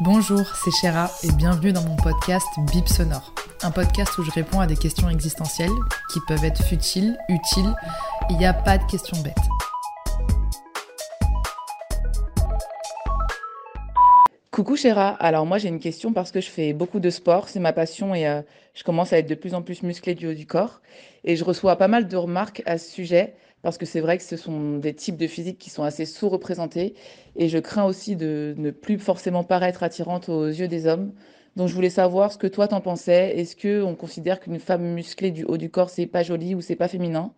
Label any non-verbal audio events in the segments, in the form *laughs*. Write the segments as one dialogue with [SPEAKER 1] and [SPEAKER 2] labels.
[SPEAKER 1] Bonjour, c'est Chéra et bienvenue dans mon podcast Bip Sonore. Un podcast où je réponds à des questions existentielles qui peuvent être futiles, utiles. Il n'y a pas de questions bêtes.
[SPEAKER 2] Coucou Chéra, alors moi j'ai une question parce que je fais beaucoup de sport, c'est ma passion et euh, je commence à être de plus en plus musclé du haut du corps. Et je reçois pas mal de remarques à ce sujet parce que c'est vrai que ce sont des types de physique qui sont assez sous-représentés et je crains aussi de ne plus forcément paraître attirante aux yeux des hommes. Donc je voulais savoir ce que toi t'en pensais. Est-ce que on considère qu'une femme musclée du haut du corps c'est pas joli ou c'est pas féminin?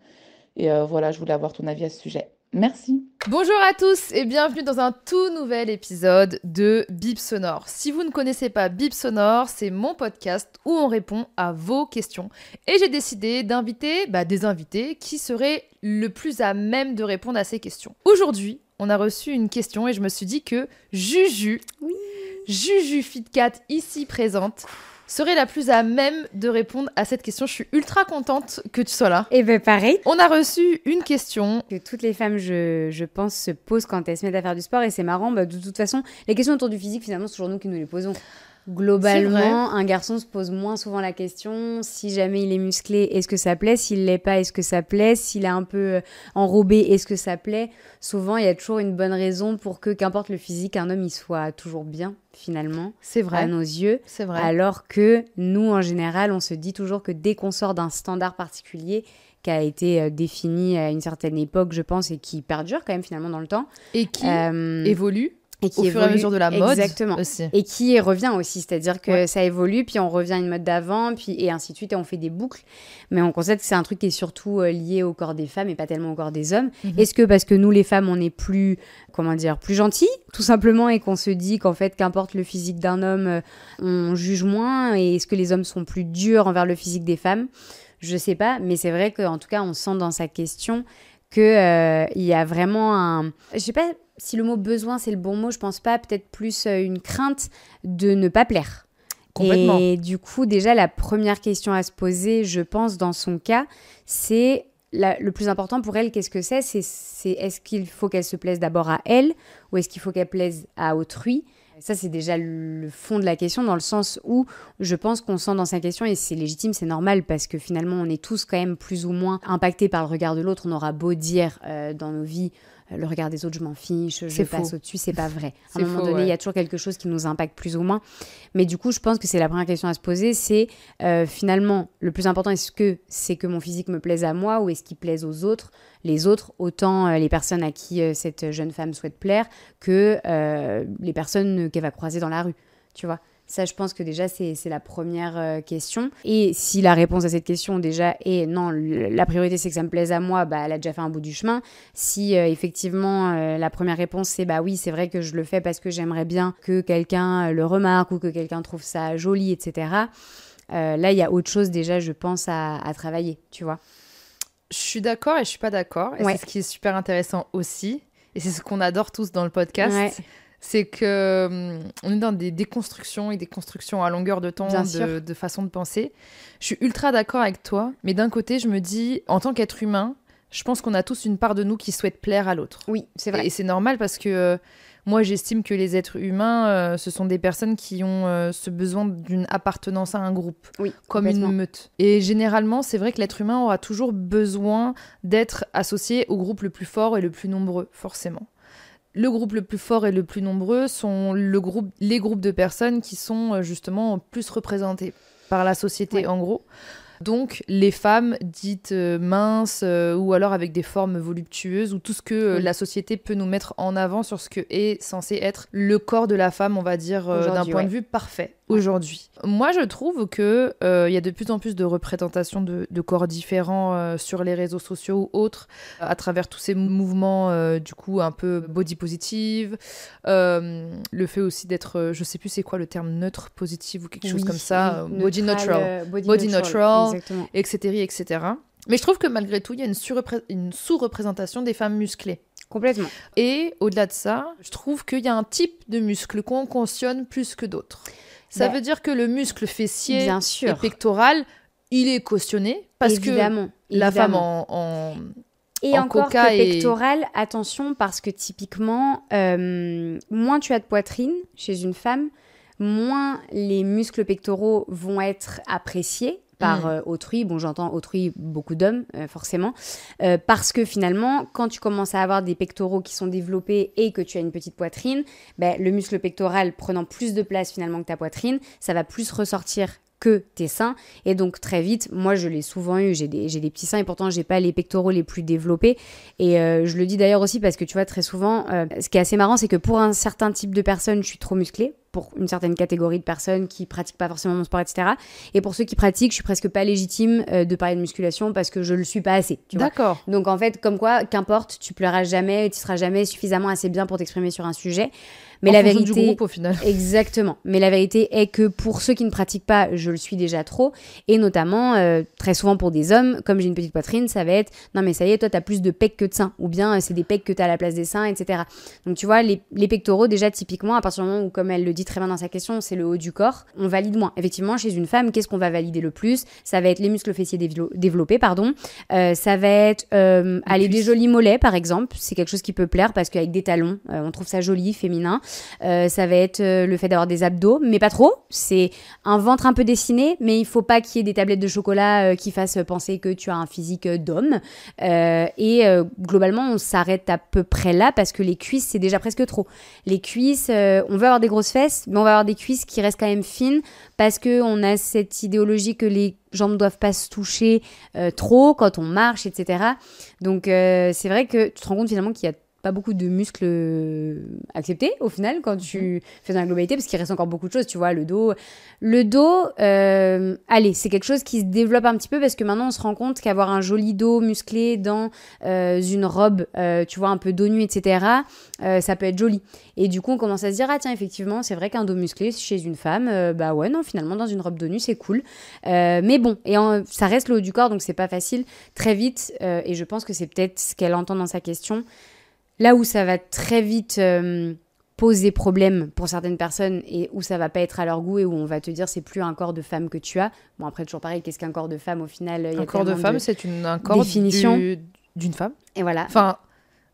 [SPEAKER 2] Et euh, voilà, je voulais avoir ton avis à ce sujet. Merci.
[SPEAKER 1] Bonjour à tous et bienvenue dans un tout nouvel épisode de Bip Sonore. Si vous ne connaissez pas Bip Sonore, c'est mon podcast où on répond à vos questions. Et j'ai décidé d'inviter bah, des invités qui seraient le plus à même de répondre à ces questions. Aujourd'hui, on a reçu une question et je me suis dit que Juju, Juju Fitcat ici présente, serait la plus à même de répondre à cette question. Je suis ultra contente que tu sois là.
[SPEAKER 3] Et ben pareil.
[SPEAKER 1] On a reçu une question.
[SPEAKER 3] Que toutes les femmes, je, je pense, se posent quand elles se mettent à faire du sport. Et c'est marrant, bah, de toute façon, les questions autour du physique, finalement, c'est toujours nous qui nous les posons. Globalement, un garçon se pose moins souvent la question si jamais il est musclé, est-ce que ça plaît S'il l'est pas, est-ce que ça plaît S'il est un peu euh, enrobé, est-ce que ça plaît Souvent, il y a toujours une bonne raison pour que, qu'importe le physique, un homme il soit toujours bien finalement
[SPEAKER 1] C'est
[SPEAKER 3] à
[SPEAKER 1] vrai.
[SPEAKER 3] nos yeux.
[SPEAKER 1] C'est vrai.
[SPEAKER 3] Alors que nous, en général, on se dit toujours que dès qu'on sort d'un standard particulier qui a été euh, défini à une certaine époque, je pense, et qui perdure quand même finalement dans le temps,
[SPEAKER 1] Et qui
[SPEAKER 3] euh,
[SPEAKER 1] évolue
[SPEAKER 3] et qui
[SPEAKER 1] au fur et à
[SPEAKER 3] évolue-
[SPEAKER 1] mesure de la mode
[SPEAKER 3] Exactement.
[SPEAKER 1] aussi.
[SPEAKER 3] Et qui revient aussi, c'est-à-dire que
[SPEAKER 1] Ouais.
[SPEAKER 3] ça évolue, puis on revient à une mode d'avant, puis et ainsi de suite, et on fait des boucles. Mais on constate que c'est un truc qui est surtout euh, lié au corps des femmes et pas tellement au corps des hommes.
[SPEAKER 1] Mhm.
[SPEAKER 3] Est-ce que parce que nous, les femmes, on est plus, comment dire, plus gentils, tout simplement, et qu'on se dit qu'en fait, qu'importe le physique d'un homme, euh, on juge moins, et est-ce que les hommes sont plus durs envers le physique des femmes? Je sais pas, mais c'est vrai qu'en tout cas, on sent dans sa question que euh, il y a vraiment un je sais pas si le mot besoin c'est le bon mot je pense pas peut-être plus euh, une crainte de ne pas plaire.
[SPEAKER 1] Complètement.
[SPEAKER 3] et du coup déjà la première question à se poser je pense dans son cas c'est la- le plus important pour elle qu'est-ce que c'est? C'est c'est est-ce qu'il faut qu'elle se plaise d'abord à elle ou est-ce qu'il faut qu'elle plaise à autrui? Ça, c'est déjà le fond de la question, dans le sens où je pense qu'on sent dans sa question, et c'est légitime, c'est normal, parce que finalement, on est tous quand même plus ou moins impactés par le regard de l'autre. On aura beau dire euh, dans nos vies, le regard des autres, je m'en fiche, je passe au-dessus, c'est pas *laughs* vrai. À un moment
[SPEAKER 1] faux,
[SPEAKER 3] donné, il y a toujours quelque chose qui nous impacte plus ou moins. Mais du coup, je pense que c'est la première question à se poser, c'est euh, finalement, le plus important, est-ce que c'est que mon physique me plaise à moi ou est-ce qu'il plaise aux autres les autres, autant euh, les personnes à qui euh, cette jeune femme souhaite plaire que les personnes qu'elle va croiser dans la rue, tu vois. Ça, je pense que déjà, c'est la première euh, question. Et si la réponse à cette question, déjà, est non, la priorité, c'est que ça me plaise à moi, bah, elle a déjà fait un bout du chemin. Si, euh, effectivement, euh, la première réponse, c'est bah oui, c'est vrai que je le fais parce que j'aimerais bien que quelqu'un le remarque ou que quelqu'un trouve ça joli, etc. euh, là, il y a autre chose, déjà, je pense, à, à travailler, tu vois.
[SPEAKER 1] Je suis d'accord et je suis pas d'accord. Et
[SPEAKER 3] Ouais.
[SPEAKER 1] c'est ce qui est super intéressant aussi. Et c'est ce qu'on adore tous dans le podcast.
[SPEAKER 3] Ouais.
[SPEAKER 1] C'est que hum, on est dans des déconstructions et des constructions à longueur de temps de, façon de penser. Je suis ultra d'accord avec toi. Mais d'un côté, je me dis, en tant qu'être humain, je pense qu'on a tous une part de nous qui souhaite plaire à l'autre.
[SPEAKER 3] Oui, c'est vrai.
[SPEAKER 1] Et c'est normal parce que euh, moi, j'estime que les êtres humains, euh, ce sont des personnes qui ont euh, ce besoin d'une appartenance à un groupe,
[SPEAKER 3] Oui,
[SPEAKER 1] comme une meute. Et généralement, c'est vrai que l'être humain aura toujours besoin d'être associé au groupe le plus fort et le plus nombreux, forcément. Le groupe le plus fort et le plus nombreux sont le groupe, les groupes de personnes qui sont euh, justement plus représentés par la société,
[SPEAKER 3] Ouais.
[SPEAKER 1] en gros. Donc les femmes dites euh, minces euh, ou alors avec des formes voluptueuses ou tout ce que euh,
[SPEAKER 3] Oui.
[SPEAKER 1] la société peut nous mettre en avant sur ce que est censé être le corps de la femme, on va dire, d'un point
[SPEAKER 3] ouais.
[SPEAKER 1] de vue parfait aujourd'hui. Moi, je trouve que euh, il y a de plus en plus de représentations de, de corps différents euh, sur les réseaux sociaux ou autres, à travers tous ces mouvements euh, du coup un peu body positive, le fait aussi d'être, je sais plus c'est quoi le terme neutre positive ou quelque chose comme ça, euh, body
[SPEAKER 3] neutral,
[SPEAKER 1] neutral
[SPEAKER 3] body,
[SPEAKER 1] Body neutral.
[SPEAKER 3] Exactement.
[SPEAKER 1] etc., etc. Mais je trouve que malgré tout, il y a une sous-représentation des femmes musclées.
[SPEAKER 3] Complètement.
[SPEAKER 1] Et au-delà de ça, je trouve qu'il y a un type de muscle qu'on cautionne plus que d'autres. Ça
[SPEAKER 3] Bah,
[SPEAKER 1] veut dire que le muscle fessier
[SPEAKER 3] Bien
[SPEAKER 1] et
[SPEAKER 3] sûr.
[SPEAKER 1] pectoral, il est cautionné parce
[SPEAKER 3] évidemment,
[SPEAKER 1] que la femme en, en-
[SPEAKER 3] Et
[SPEAKER 1] en
[SPEAKER 3] encore
[SPEAKER 1] coca
[SPEAKER 3] que
[SPEAKER 1] et-
[SPEAKER 3] pectoral, attention parce que typiquement, euh, moins tu as de poitrine chez une femme, moins les muscles pectoraux vont être appréciés par
[SPEAKER 1] Mm.
[SPEAKER 3] euh, autrui. Bon, j'entends autrui, beaucoup d'hommes, euh, forcément. Euh, parce que finalement, quand tu commences à avoir des pectoraux qui sont développés et que tu as une petite poitrine, ben, le muscle pectoral prenant plus de place finalement que ta poitrine, ça va plus ressortir que tes seins. Et donc très vite, moi je l'ai souvent eu, j'ai des, j'ai des petits seins et pourtant j'ai pas les pectoraux les plus développés. Et euh, je le dis d'ailleurs aussi parce que tu vois très souvent, euh, ce qui est assez marrant, c'est que pour un certain type de personnes, je suis trop musclée. Pour une certaine catégorie de personnes qui pratiquent pas forcément mon sport, etc. Et pour ceux qui pratiquent, je suis presque pas légitime euh, de parler de musculation parce que je le suis pas assez.
[SPEAKER 1] D'accord.
[SPEAKER 3] Donc en fait, comme quoi, qu'importe, tu pleuras jamais, tu seras jamais suffisamment assez bien pour t'exprimer sur un sujet. Mais
[SPEAKER 1] En
[SPEAKER 3] la vérité,
[SPEAKER 1] du groupe au final. *laughs*
[SPEAKER 3] Exactement. Mais la vérité est que pour ceux qui ne pratiquent pas, je le suis déjà trop. Et notamment, euh, très souvent pour des hommes, comme j'ai une petite poitrine, ça va être non, mais ça y est, toi, t'as plus de pecs que de seins. Ou bien euh, c'est des pecs que t'as à la place des seins, etc. Donc tu vois, les, les pectoraux, déjà, typiquement, à partir du moment où, comme elle le dit très bien dans sa question, c'est le haut du corps, on valide moins. Effectivement, chez une femme, qu'est-ce qu'on va valider le plus? Ça va être les muscles fessiers dévelo- développés, pardon. Euh, ça va être euh, aller des jolis mollets, par exemple. C'est quelque chose qui peut plaire parce qu'avec des talons, euh, on trouve ça joli, féminin. Euh, ça va être euh, le fait d'avoir des abdos, mais pas trop. C'est un ventre un peu dessiné, mais il faut pas qu'il y ait des tablettes de chocolat euh, qui fassent penser que tu as un physique d'homme. Et globalement, on s'arrête à peu près là parce que les cuisses, c'est déjà presque trop. Les cuisses, on veut avoir des grosses fesses, mais on va avoir des cuisses qui restent quand même fines parce que on a cette idéologie que les jambes doivent pas se toucher trop quand on marche, etc. Donc c'est vrai que tu te rends compte finalement qu'il y a pas beaucoup de muscles euh, acceptés au final quand tu fais dans la globalité parce qu'il reste encore beaucoup de choses tu vois le dos. Le dos euh, allez c'est quelque chose qui se développe un petit peu parce que maintenant on se rend compte qu'avoir un joli dos musclé dans euh, une robe euh, tu vois un peu dos nu etc ça peut être joli. Et du coup on commence à se dire ah tiens effectivement c'est vrai qu'un dos musclé chez une femme bah ouais non finalement dans une robe dos nu c'est cool. Mais bon et en- ça reste le haut du corps donc c'est pas facile. Très vite et je pense que c'est peut-être ce qu'elle entend dans sa question Là où ça va très vite euh, poser problème pour certaines personnes et où ça va pas être à leur goût et où on va te dire c'est plus un corps de femme que tu as. Bon après toujours pareil, qu'est-ce qu'un corps de femme au final y a
[SPEAKER 1] Un corps de femme, c'est une- un corps
[SPEAKER 3] définition.
[SPEAKER 1] du- d'une femme.
[SPEAKER 3] Et voilà.
[SPEAKER 1] Enfin,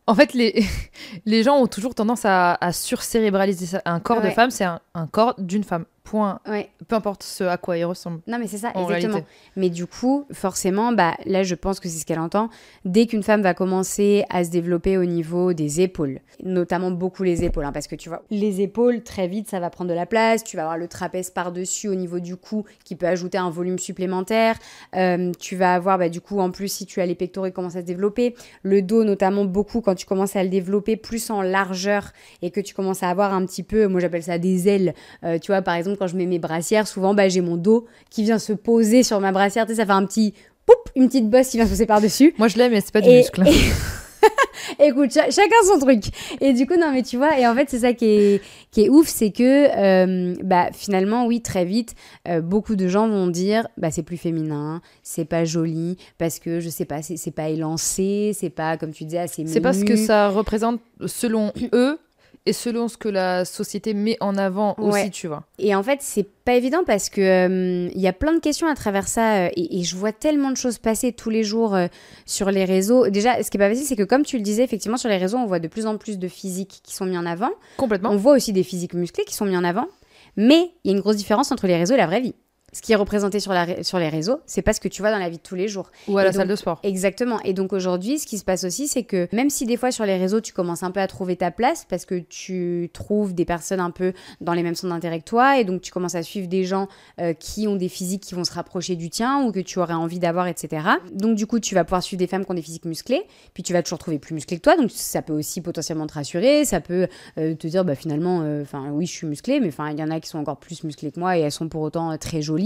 [SPEAKER 1] en fait, les, *laughs* les gens ont toujours tendance à, à surcérébraliser ça. Un corps de femme, c'est un, un corps d'une femme. Point.
[SPEAKER 3] Ouais.
[SPEAKER 1] Peu importe ce à quoi il ressemble.
[SPEAKER 3] Non mais c'est ça,
[SPEAKER 1] En
[SPEAKER 3] exactement.
[SPEAKER 1] réalité.
[SPEAKER 3] Mais du coup, forcément, bah là je pense que c'est ce qu'elle entend. Dès qu'une femme va commencer à se développer au niveau des épaules, notamment beaucoup les épaules, hein, parce que tu vois, les épaules très vite ça va prendre de la place. Tu vas avoir le trapèze par dessus au niveau du cou qui peut ajouter un volume supplémentaire. Euh, tu vas avoir bah, du coup en plus si tu as les pectoraux qui commencent à se développer, le dos notamment beaucoup quand tu commences à le développer plus en largeur et que tu commences à avoir un petit peu, moi j'appelle ça des ailes. Euh, tu vois par exemple quand je mets mes brassières, souvent bah, j'ai mon dos qui vient se poser sur ma brassière, tu sais ça fait un petit poup, une petite bosse qui vient se poser par dessus.
[SPEAKER 1] Moi, je l'aime, mais c'est pas du
[SPEAKER 3] Et-
[SPEAKER 1] muscle. *laughs*
[SPEAKER 3] Écoute, cha- chacun son truc. Et du coup, non, mais tu vois, et en fait, c'est ça qui est, qui est ouf, c'est que, euh, bah, finalement, oui, très vite, euh, beaucoup de gens vont dire, bah, c'est plus féminin, c'est pas joli, parce que, je sais pas, c'est pas élancé, c'est pas, comme tu disais, assez
[SPEAKER 1] C'est parce que
[SPEAKER 3] menu.
[SPEAKER 1] ça représente selon eux et selon ce que la société met en avant
[SPEAKER 3] Ouais.
[SPEAKER 1] aussi, tu vois.
[SPEAKER 3] Et en fait, c'est pas évident parce que euh, il y a plein de questions à travers ça euh, et, et je vois tellement de choses passer tous les jours euh, sur les réseaux. Déjà, ce qui est pas facile, c'est que comme tu le disais, effectivement, sur les réseaux, on voit de plus en plus de physiques qui sont mis en avant.
[SPEAKER 1] Complètement.
[SPEAKER 3] On voit aussi des physiques musclés qui sont mis en avant. Mais il y a une grosse différence entre les réseaux et la vraie vie. Ce qui est représenté sur, la, sur les réseaux, c'est pas ce que tu vois dans la vie de tous les jours.
[SPEAKER 1] Ou à
[SPEAKER 3] Et
[SPEAKER 1] la
[SPEAKER 3] donc-
[SPEAKER 1] salle de sport.
[SPEAKER 3] Exactement. Et donc aujourd'hui, ce qui se passe aussi, c'est que même si des fois sur les réseaux, tu commences un peu à trouver ta place parce que tu trouves des personnes un peu dans les mêmes centres d'intérêt que toi, et donc tu commences à suivre des gens euh, qui ont des physiques qui vont se rapprocher du tien ou que tu aurais envie d'avoir, etc. Donc du coup, tu vas pouvoir suivre des femmes qui ont des physiques musclés, puis tu vas toujours trouver plus musclé que toi, donc ça peut aussi potentiellement te rassurer, ça peut euh, te dire, bah finalement, enfin oui, je suis musclée, mais enfin il y en a qui sont encore plus musclées que moi et elles sont pour autant euh, très jolies.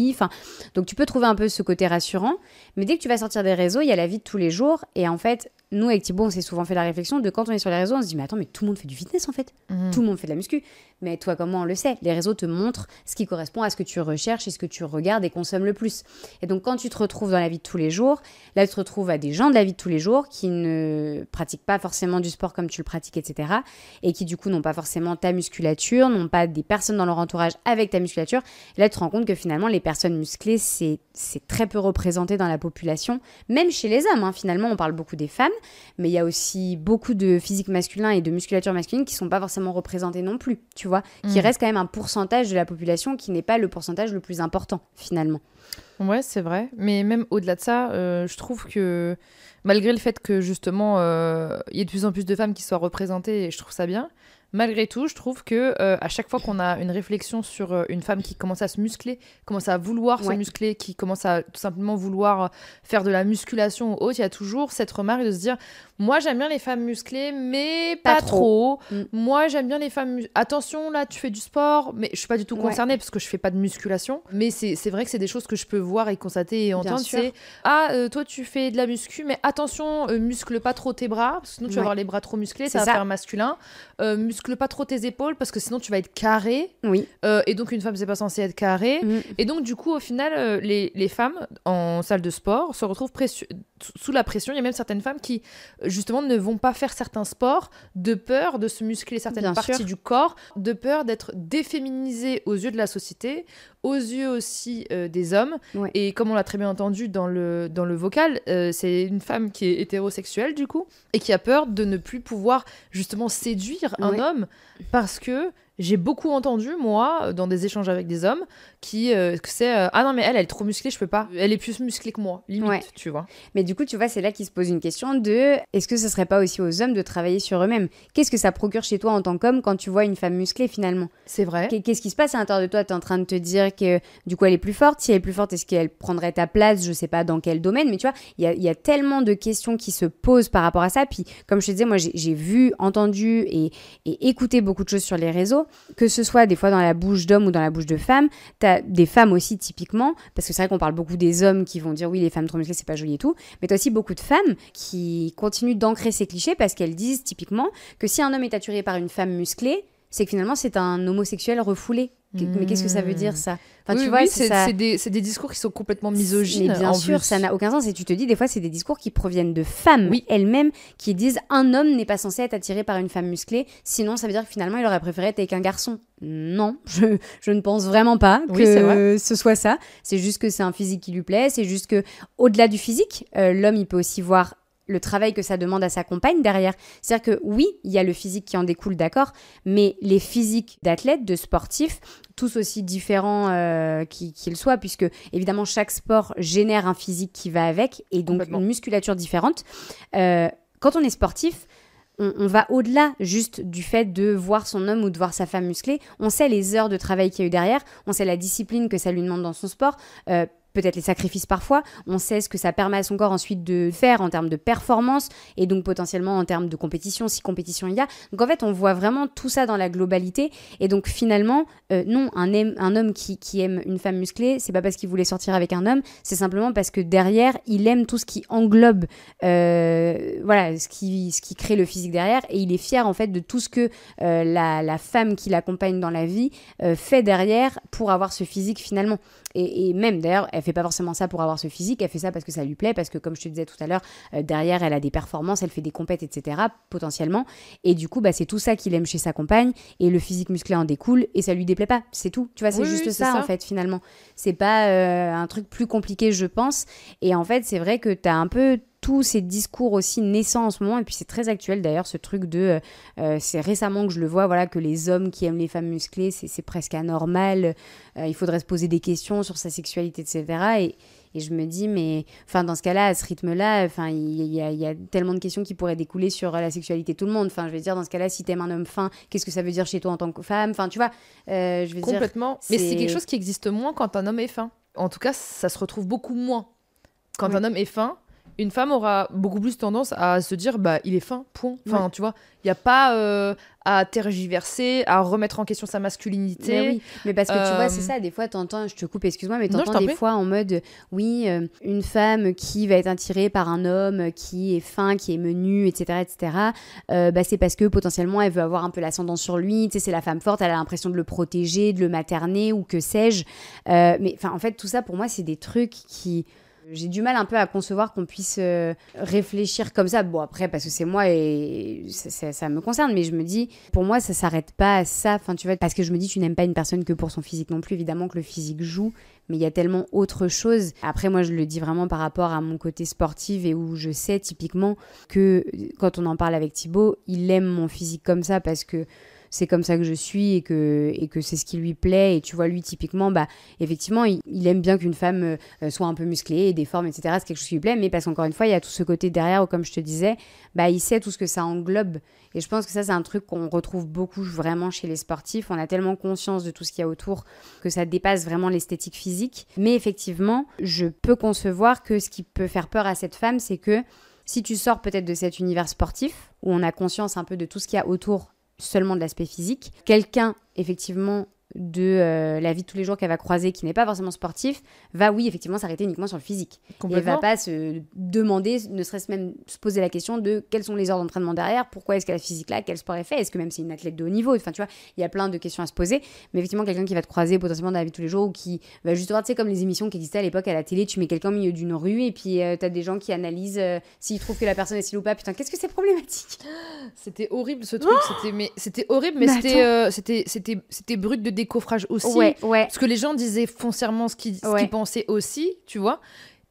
[SPEAKER 3] Donc tu peux trouver un peu ce côté rassurant, mais dès que tu vas sortir des réseaux, il y a la vie de tous les jours. Et en fait, nous, avec Thibaut, on s'est souvent fait la réflexion de quand on est sur les réseaux, on se dit, mais attends, mais tout le monde fait du fitness en fait.
[SPEAKER 1] Mhm.
[SPEAKER 3] Tout le monde fait de la muscu. Mais toi, comment on le sait? Les réseaux te montrent ce qui correspond à ce que tu recherches et ce que tu regardes et consommes le plus. Et donc, quand tu te retrouves dans la vie de tous les jours, là, tu te retrouves à des gens de la vie de tous les jours qui ne pratiquent pas forcément du sport comme tu le pratiques, etc. Et qui, du coup, n'ont pas forcément ta musculature, n'ont pas des personnes dans leur entourage avec ta musculature. Et là, tu te rends compte que finalement, les personnes musclées, c'est c'est très peu représenté dans la population, même chez les hommes. hein. Finalement, on parle beaucoup des femmes, mais il y a aussi beaucoup de physique masculin et de musculature masculine qui sont pas forcément représentés non plus, tu vois, qui
[SPEAKER 1] Mm.
[SPEAKER 3] reste quand même un pourcentage de la population qui n'est pas le pourcentage le plus important, finalement.
[SPEAKER 1] Ouais, c'est vrai. Mais même au-delà de ça, euh, je trouve que malgré le fait que justement euh, il y ait de plus en plus de femmes qui soient représentées, et je trouve ça bien. Malgré tout, je trouve que euh, à chaque fois qu'on a une réflexion sur euh, une femme qui commence à se muscler, commence à vouloir se muscler, qui commence à tout simplement vouloir euh, faire de la musculation ou autre, il y a toujours cette remarque de se dire moi j'aime bien les femmes musclées, mais pas,
[SPEAKER 3] Pas
[SPEAKER 1] trop.
[SPEAKER 3] Mm.
[SPEAKER 1] Moi j'aime bien les femmes. Attention là, tu fais du sport, mais je suis pas du tout
[SPEAKER 3] Ouais.
[SPEAKER 1] concernée parce que je fais pas de musculation. Mais c'est vrai que c'est des choses que je peux voir et constater et entendre. C'est ah euh, toi tu fais de la muscu, mais attention muscle pas trop tes bras, parce que sinon tu vas avoir les bras trop musclés,
[SPEAKER 3] C'est
[SPEAKER 1] ça va
[SPEAKER 3] ça.
[SPEAKER 1] faire masculin. Muscle pas trop tes épaules parce que sinon tu vas être carré.
[SPEAKER 3] Oui.
[SPEAKER 1] Euh, et donc une femme c'est pas censé être carré.
[SPEAKER 3] Mm.
[SPEAKER 1] Et donc, du coup, au final, euh, les, les femmes en salle de sport se retrouvent sous la pression. Il y a même certaines femmes qui, justement, ne vont pas faire certains sports de peur de se muscler certaines
[SPEAKER 3] Bien
[SPEAKER 1] parties
[SPEAKER 3] sûr.
[SPEAKER 1] du corps, de peur d'être déféminisées aux yeux de la société, aux yeux aussi euh, des hommes.
[SPEAKER 3] Ouais.
[SPEAKER 1] Et comme on l'a très bien entendu dans le, dans le vocal, euh, c'est une femme qui est hétérosexuelle, du coup, et qui a peur de ne plus pouvoir, justement, séduire un
[SPEAKER 3] Ouais.
[SPEAKER 1] homme parce que j'ai beaucoup entendu, moi, dans des échanges avec des hommes, qui euh, que c'est euh, ah non mais elle elle est trop musclée je peux pas. Elle est plus musclée que moi limite
[SPEAKER 3] Ouais.
[SPEAKER 1] tu vois
[SPEAKER 3] Mais du coup, tu vois, c'est là qu'il se pose une question de est-ce que ce serait pas aussi aux hommes de travailler sur eux-mêmes? Qu'est-ce que ça procure chez toi en tant qu'homme quand tu vois une femme musclée finalement?
[SPEAKER 1] C'est vrai.
[SPEAKER 3] Qu'est- Qu'est-ce qui se passe à l'intérieur de toi? Tu es en train de te dire que du coup elle est plus forte. Si elle est plus forte, est-ce qu'elle prendrait ta place? Je sais pas dans quel domaine, mais tu vois, il y a, il y a tellement de questions qui se posent par rapport à ça. Puis comme je te disais, moi j'ai j'ai vu, entendu et, et écouté beaucoup de choses sur les réseaux, que ce soit des fois dans la bouche d'hommes ou dans la bouche de femmes. Tu as des femmes aussi typiquement, parce que c'est vrai qu'on parle beaucoup des hommes qui vont dire oui, les femmes trop musclées, c'est pas joli et tout. Mais tu as aussi beaucoup de femmes qui continuent d'ancrer ces clichés parce qu'elles disent typiquement que si un homme est attiré par une femme musclée, c'est que finalement c'est un homosexuel refoulé. Mais qu'est-ce que ça veut dire ça? Enfin,
[SPEAKER 1] oui,
[SPEAKER 3] tu vois,
[SPEAKER 1] oui,
[SPEAKER 3] c'est ça.
[SPEAKER 1] des, discours qui sont complètement misogynes
[SPEAKER 3] Mais bien
[SPEAKER 1] en
[SPEAKER 3] sûr,
[SPEAKER 1] plus.
[SPEAKER 3] ça n'a aucun sens. Et tu te dis, des fois, c'est des discours qui proviennent de femmes
[SPEAKER 1] Oui.
[SPEAKER 3] elles-mêmes qui disent un homme n'est pas censé être attiré par une femme musclée, sinon ça veut dire que finalement il aurait préféré être avec un garçon. Non, je, je ne pense vraiment pas que ce soit ça. C'est juste que c'est un physique qui lui plaît. C'est juste que, au-delà du physique, euh, l'homme il peut aussi voir le travail que ça demande à sa compagne derrière. C'est-à-dire que oui, il y a le physique qui en découle, d'accord, mais les physiques d'athlètes, de sportifs, tous aussi différents euh, qu'ils soient, puisque évidemment chaque sport génère un physique qui va avec et donc une musculature différente. Euh, quand on est sportif, on, on va au-delà juste du fait de voir son homme ou de voir sa femme musclée. On sait les heures de travail qu'il y a eu derrière, on sait la discipline que ça lui demande dans son sport. euh, peut-être les sacrifices parfois, on sait ce que ça permet à son corps ensuite de faire en termes de performance et donc potentiellement en termes de compétition, si compétition il y a. Donc en fait, on voit vraiment tout ça dans la globalité et donc finalement, euh, non, un, homme qui, aime une femme musclée, c'est pas parce qu'il voulait sortir avec un homme, c'est simplement parce que derrière, il aime tout ce qui englobe, euh, voilà, ce qui, ce qui crée le physique derrière et il est fier en fait de tout ce que euh, la, femme qui l'accompagne dans la vie fait derrière pour avoir ce physique finalement. Et, et même d'ailleurs, elle fait pas forcément ça pour avoir ce physique, elle fait ça parce que ça lui plaît, parce que comme je te disais tout à l'heure, euh, derrière elle a des performances, elle fait des compètes, etc. potentiellement. Et du coup, bah, c'est tout ça qu'il aime chez sa compagne et le physique musclé en découle et ça lui déplaît pas. C'est tout. Tu vois, c'est
[SPEAKER 1] Oui,
[SPEAKER 3] juste
[SPEAKER 1] oui, c'est
[SPEAKER 3] ça,
[SPEAKER 1] ça.
[SPEAKER 3] en fait finalement. C'est pas euh, un truc plus compliqué, je pense. Et en fait, c'est vrai que tu as un peu tous ces discours aussi naissants en ce moment, et puis c'est très actuel d'ailleurs ce truc de, euh, euh, c'est récemment que je le vois, voilà, que les hommes qui aiment les femmes musclées, c'est presque anormal, euh, il faudrait se poser des questions sur sa sexualité, etc. Et, et je me dis, mais enfin, dans ce cas-là, à ce rythme-là, enfin, il y, a, y, a tellement de questions qui pourraient découler sur la sexualité de tout le monde. Enfin, je veux dire, dans ce cas-là, si t'aimes un homme fin, qu'est-ce que ça veut dire chez toi en tant que femme? Enfin, tu vois,
[SPEAKER 1] euh, je veux Complètement. mais c'est quelque chose qui existe moins quand un homme est fin. En tout cas, ça se retrouve beaucoup moins. Quand un homme est fin, une femme aura beaucoup plus tendance à se dire bah il est fin point. Enfin tu vois il n'y a pas euh, à tergiverser à remettre en question sa masculinité.
[SPEAKER 3] Mais, oui. mais parce que tu vois c'est euh, ça des fois t'entends je te coupe excuse-moi mais t'entends des fois en mode oui euh, une femme qui va être attirée par un homme qui est fin qui est menu etc etc bah c'est parce que potentiellement elle veut avoir un peu l'ascendant sur lui tu sais c'est la femme forte elle a l'impression de le protéger de le materner ou que sais-je. Mais enfin en fait tout ça pour moi c'est des trucs qui j'ai du mal un peu à concevoir qu'on puisse euh, réfléchir comme ça. Bon, après, parce que c'est moi et ça, me concerne, mais je me dis, pour moi, ça s'arrête pas à ça. Enfin, tu vois, parce que je me dis, tu n'aimes pas une personne que pour son physique non plus. Évidemment que le physique joue, mais il y a tellement autre chose. Après, moi, je le dis vraiment par rapport à mon côté sportif et où je sais typiquement que quand on en parle avec Thibaut, il aime mon physique comme ça parce que c'est comme ça que je suis et que, et que c'est ce qui lui plaît. Et tu vois, lui, typiquement, bah, effectivement, il, aime bien qu'une femme euh, soit un peu musclée, déforme, etc. C'est quelque chose qui lui plaît, mais parce qu'encore une fois, il y a tout ce côté derrière où, comme je te disais, bah, il sait tout ce que ça englobe. Et je pense que ça, c'est un truc qu'on retrouve beaucoup vraiment chez les sportifs. On a tellement conscience de tout ce qu'il y a autour que ça dépasse vraiment l'esthétique physique. Mais effectivement, je peux concevoir que ce qui peut faire peur à cette femme, c'est que si tu sors peut-être de cet univers sportif, où on a conscience un peu de tout ce qu'il y a autour seulement de l'aspect physique. Quelqu'un, effectivement, de euh, la vie de tous les jours qu'elle va croiser, qui n'est pas forcément sportif, va oui effectivement s'arrêter uniquement sur le physique. Et va pas se demander, ne serait-ce même se poser la question de quelles sont les heures d'entraînement derrière, pourquoi est-ce qu'elle a physique là, quel sport elle fait, est-ce que même c'est une athlète de haut niveau, enfin tu vois, il y a plein de questions à se poser. Mais effectivement quelqu'un qui va te croiser potentiellement dans la vie de tous les jours ou qui va juste voir, tu sais comme les émissions qui existaient à l'époque à la télé, tu mets quelqu'un au milieu d'une rue et puis euh, tu as des gens qui analysent euh, s'ils trouvent que la personne est stylée ou pas. Putain qu'est-ce que c'est problématique?
[SPEAKER 1] C'était horrible ce truc, c'était mais c'était horrible, mais, c'était c'était c'était brut de décoffrage aussi.
[SPEAKER 3] Ouais, ouais.
[SPEAKER 1] Parce que les gens disaient foncièrement ce qu'ils pensaient aussi, tu vois.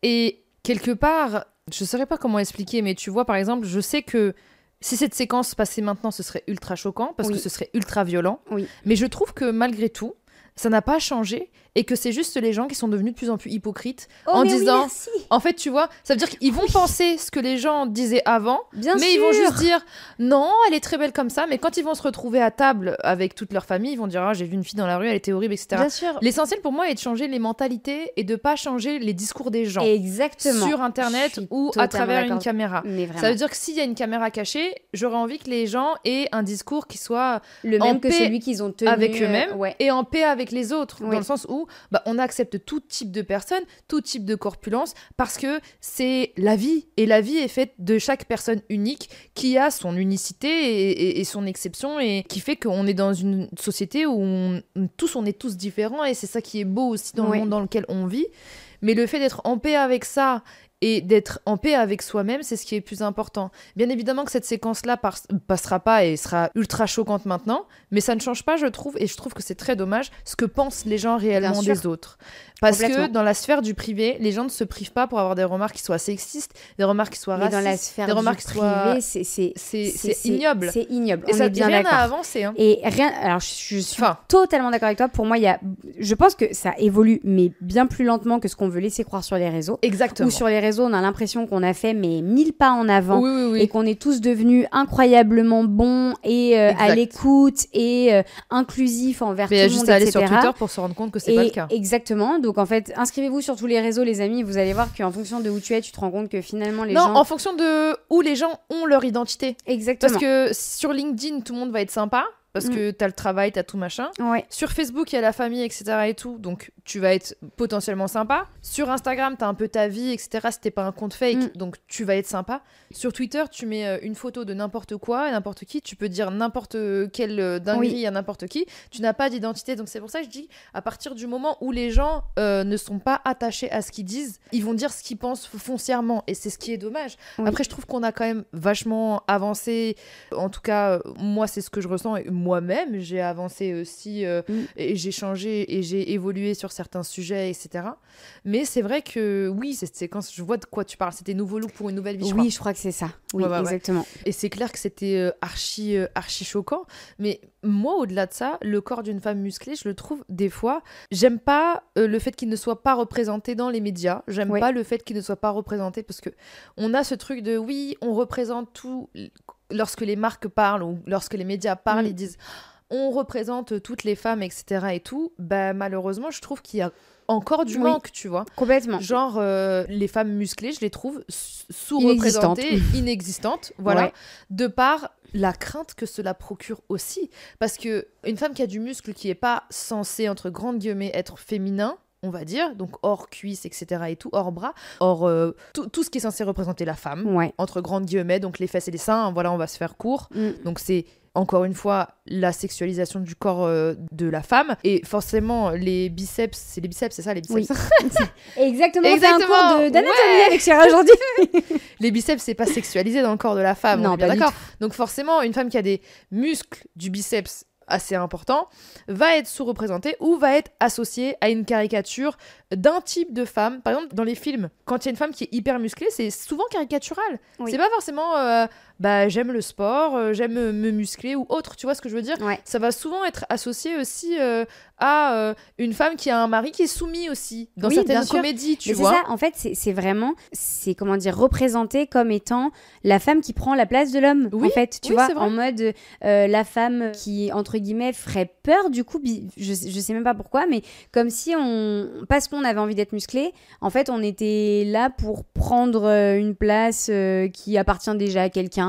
[SPEAKER 1] Et quelque part, je ne saurais pas comment expliquer, mais tu vois, par exemple, je sais que si cette séquence passait maintenant, ce serait ultra choquant, parce que ce serait ultra violent.
[SPEAKER 3] Oui.
[SPEAKER 1] Mais je trouve que malgré tout, ça n'a pas changé et que c'est juste les gens qui sont devenus de plus en plus hypocrites
[SPEAKER 3] oh,
[SPEAKER 1] en disant en fait tu vois ça veut dire qu'ils vont penser ce que les gens disaient avant mais ils vont juste dire non elle est très belle comme ça mais quand ils vont se retrouver à table avec toute leur famille ils vont dire ah, j'ai vu une fille dans la rue elle était horrible etc l'essentiel pour moi est de changer les mentalités et de pas changer les discours des gens
[SPEAKER 3] exactement.
[SPEAKER 1] sur internet ou à travers une caméra. Ça veut dire que s'il y a une caméra cachée j'aurais envie que les gens aient un discours qui soit
[SPEAKER 3] le même que celui qu'ils ont tenu
[SPEAKER 1] avec eux-mêmes et en paix avec les autres dans le sens où bah, on accepte tout type de personnes, tout type de corpulence, parce que c'est la vie. Et la vie est faite de chaque personne unique qui a son unicité et, son exception, et qui fait qu'on est dans une société où on, tous, on est tous différents, et c'est ça qui est beau aussi dans le monde dans lequel on vit. Mais le fait d'être en paix avec ça et d'être en paix avec soi-même, c'est ce qui est plus important. Bien évidemment que cette séquence-là passera pas et sera ultra choquante maintenant, mais ça ne change pas, je trouve, et je trouve que c'est très dommage, ce que pensent les gens réellement des autres. Parce que dans la sphère du privé, les gens ne se privent pas pour avoir des remarques qui soient sexistes, des remarques qui soient racistes,
[SPEAKER 3] dans la sphère
[SPEAKER 1] des remarques
[SPEAKER 3] du privé, c'est
[SPEAKER 1] ignoble.
[SPEAKER 3] C'est ignoble.
[SPEAKER 1] Et
[SPEAKER 3] On
[SPEAKER 1] ça
[SPEAKER 3] est bien
[SPEAKER 1] rien
[SPEAKER 3] à
[SPEAKER 1] avancer. Hein.
[SPEAKER 3] Et rien. Alors je, suis totalement d'accord avec toi. Pour moi, il y a. Je pense que ça évolue, mais bien plus lentement que ce qu'on veut laisser croire sur les réseaux.
[SPEAKER 1] Exactement.
[SPEAKER 3] Ou sur les réseaux, on a l'impression qu'on a fait mais mille pas en avant et qu'on est tous devenus incroyablement bons et euh, à l'écoute et euh, inclusifs envers
[SPEAKER 1] mais
[SPEAKER 3] tout le
[SPEAKER 1] monde, aller sur Twitter pour se rendre compte que c'est pas le cas.
[SPEAKER 3] Exactement. Donc en fait, inscrivez-vous sur tous les réseaux, les amis. Vous allez voir qu'en fonction de où tu es, tu te rends compte que finalement les
[SPEAKER 1] gens.
[SPEAKER 3] Non,
[SPEAKER 1] en fonction de où les gens ont leur identité.
[SPEAKER 3] Exactement.
[SPEAKER 1] Parce que sur LinkedIn, tout le monde va être sympa parce mm. que tu as le travail, tu as tout machin.
[SPEAKER 3] Ouais.
[SPEAKER 1] Sur Facebook, il y a la famille, etc. et tout, donc tu vas être potentiellement sympa. Sur Instagram, tu as un peu ta vie, etc. Si t'es pas un compte fake, mm. donc tu vas être sympa. Sur Twitter, tu mets euh, une photo de n'importe quoi, n'importe qui, tu peux dire n'importe quelle euh, dinguerie à n'importe qui. Tu n'as pas d'identité, donc c'est pour ça que je dis, à partir du moment où les gens euh, ne sont pas attachés à ce qu'ils disent, ils vont dire ce qu'ils pensent foncièrement, et c'est ce qui est dommage. Après, je trouve qu'on a quand même vachement avancé. En tout cas, moi, c'est ce que je ressens. Moi-même, j'ai avancé aussi mm. et j'ai changé et j'ai évolué sur certains sujets, etc. Mais c'est vrai que oui, cette séquence, je vois de quoi tu parles. C'était nouveau look pour une nouvelle vie. Je
[SPEAKER 3] oui, je crois que c'est ça. Oui,
[SPEAKER 1] Ouais, ouais, ouais.
[SPEAKER 3] exactement.
[SPEAKER 1] Et c'est clair que c'était euh, archi, euh, archi choquant. Mais moi, au-delà de ça, le corps d'une femme musclée, je le trouve des fois. J'aime pas euh, le fait qu'il ne soit pas représenté dans les médias. J'aime
[SPEAKER 3] Oui.
[SPEAKER 1] pas le fait qu'il ne soit pas représenté parce que on a ce truc de oui, on représente tout. Lorsque les marques parlent ou lorsque les médias parlent,
[SPEAKER 3] Mm.
[SPEAKER 1] ils disent on représente toutes les femmes, etc. et tout. Bah, malheureusement, je trouve qu'il y a encore du
[SPEAKER 3] Oui.
[SPEAKER 1] manque, tu vois.
[SPEAKER 3] Complètement.
[SPEAKER 1] Genre, euh, les femmes musclées, je les trouve sous-représentées, *laughs* inexistantes, voilà,
[SPEAKER 3] Ouais.
[SPEAKER 1] de par la crainte que cela procure aussi. Parce que une femme qui a du muscle qui est pas censée, entre grandes guillemets, être féminin, on va dire, donc hors cuisse, etc. et tout, hors bras, hors euh, tout, tout ce qui est censé représenter la femme,
[SPEAKER 3] Ouais.
[SPEAKER 1] entre grandes guillemets, donc les fesses et les seins, voilà, on va se faire court.
[SPEAKER 3] Mm.
[SPEAKER 1] Donc c'est encore une fois la sexualisation du corps euh, de la femme et forcément les biceps c'est les biceps c'est ça les biceps
[SPEAKER 3] Oui. *laughs* *laughs* Exactement. Un
[SPEAKER 1] Exactement.
[SPEAKER 3] cours de- d'anatomie
[SPEAKER 1] Ouais.
[SPEAKER 3] avec Chéra aujourd'hui. *laughs*
[SPEAKER 1] les biceps c'est pas sexualisé dans le corps de la femme
[SPEAKER 3] Non,
[SPEAKER 1] on est bien d'accord donc forcément une femme qui a des muscles du biceps assez importants va être sous-représentée ou va être associée à une caricature d'un type de femme par exemple dans les films quand il y a une femme qui est hyper musclée c'est souvent caricatural
[SPEAKER 3] Oui.
[SPEAKER 1] c'est pas forcément euh, bah j'aime le sport euh, j'aime me muscler ou autre tu vois ce que je veux dire?
[SPEAKER 3] Ouais.
[SPEAKER 1] ça va souvent être associé aussi euh, à euh, une femme qui a un mari qui est soumis aussi dans
[SPEAKER 3] Oui,
[SPEAKER 1] certaines comédies tu
[SPEAKER 3] Mais c'est
[SPEAKER 1] vois
[SPEAKER 3] ça, en fait, c'est vraiment, c'est comment dire, représenté comme étant la femme qui prend la place de l'homme.
[SPEAKER 1] Oui,
[SPEAKER 3] en fait, tu
[SPEAKER 1] oui,
[SPEAKER 3] vois, en mode euh, la femme qui, entre guillemets, ferait peur, du coup, je, je sais même pas pourquoi, mais comme si on, parce qu'on avait envie d'être musclé, en fait, on était là pour prendre euh, une place euh, qui appartient déjà à quelqu'un,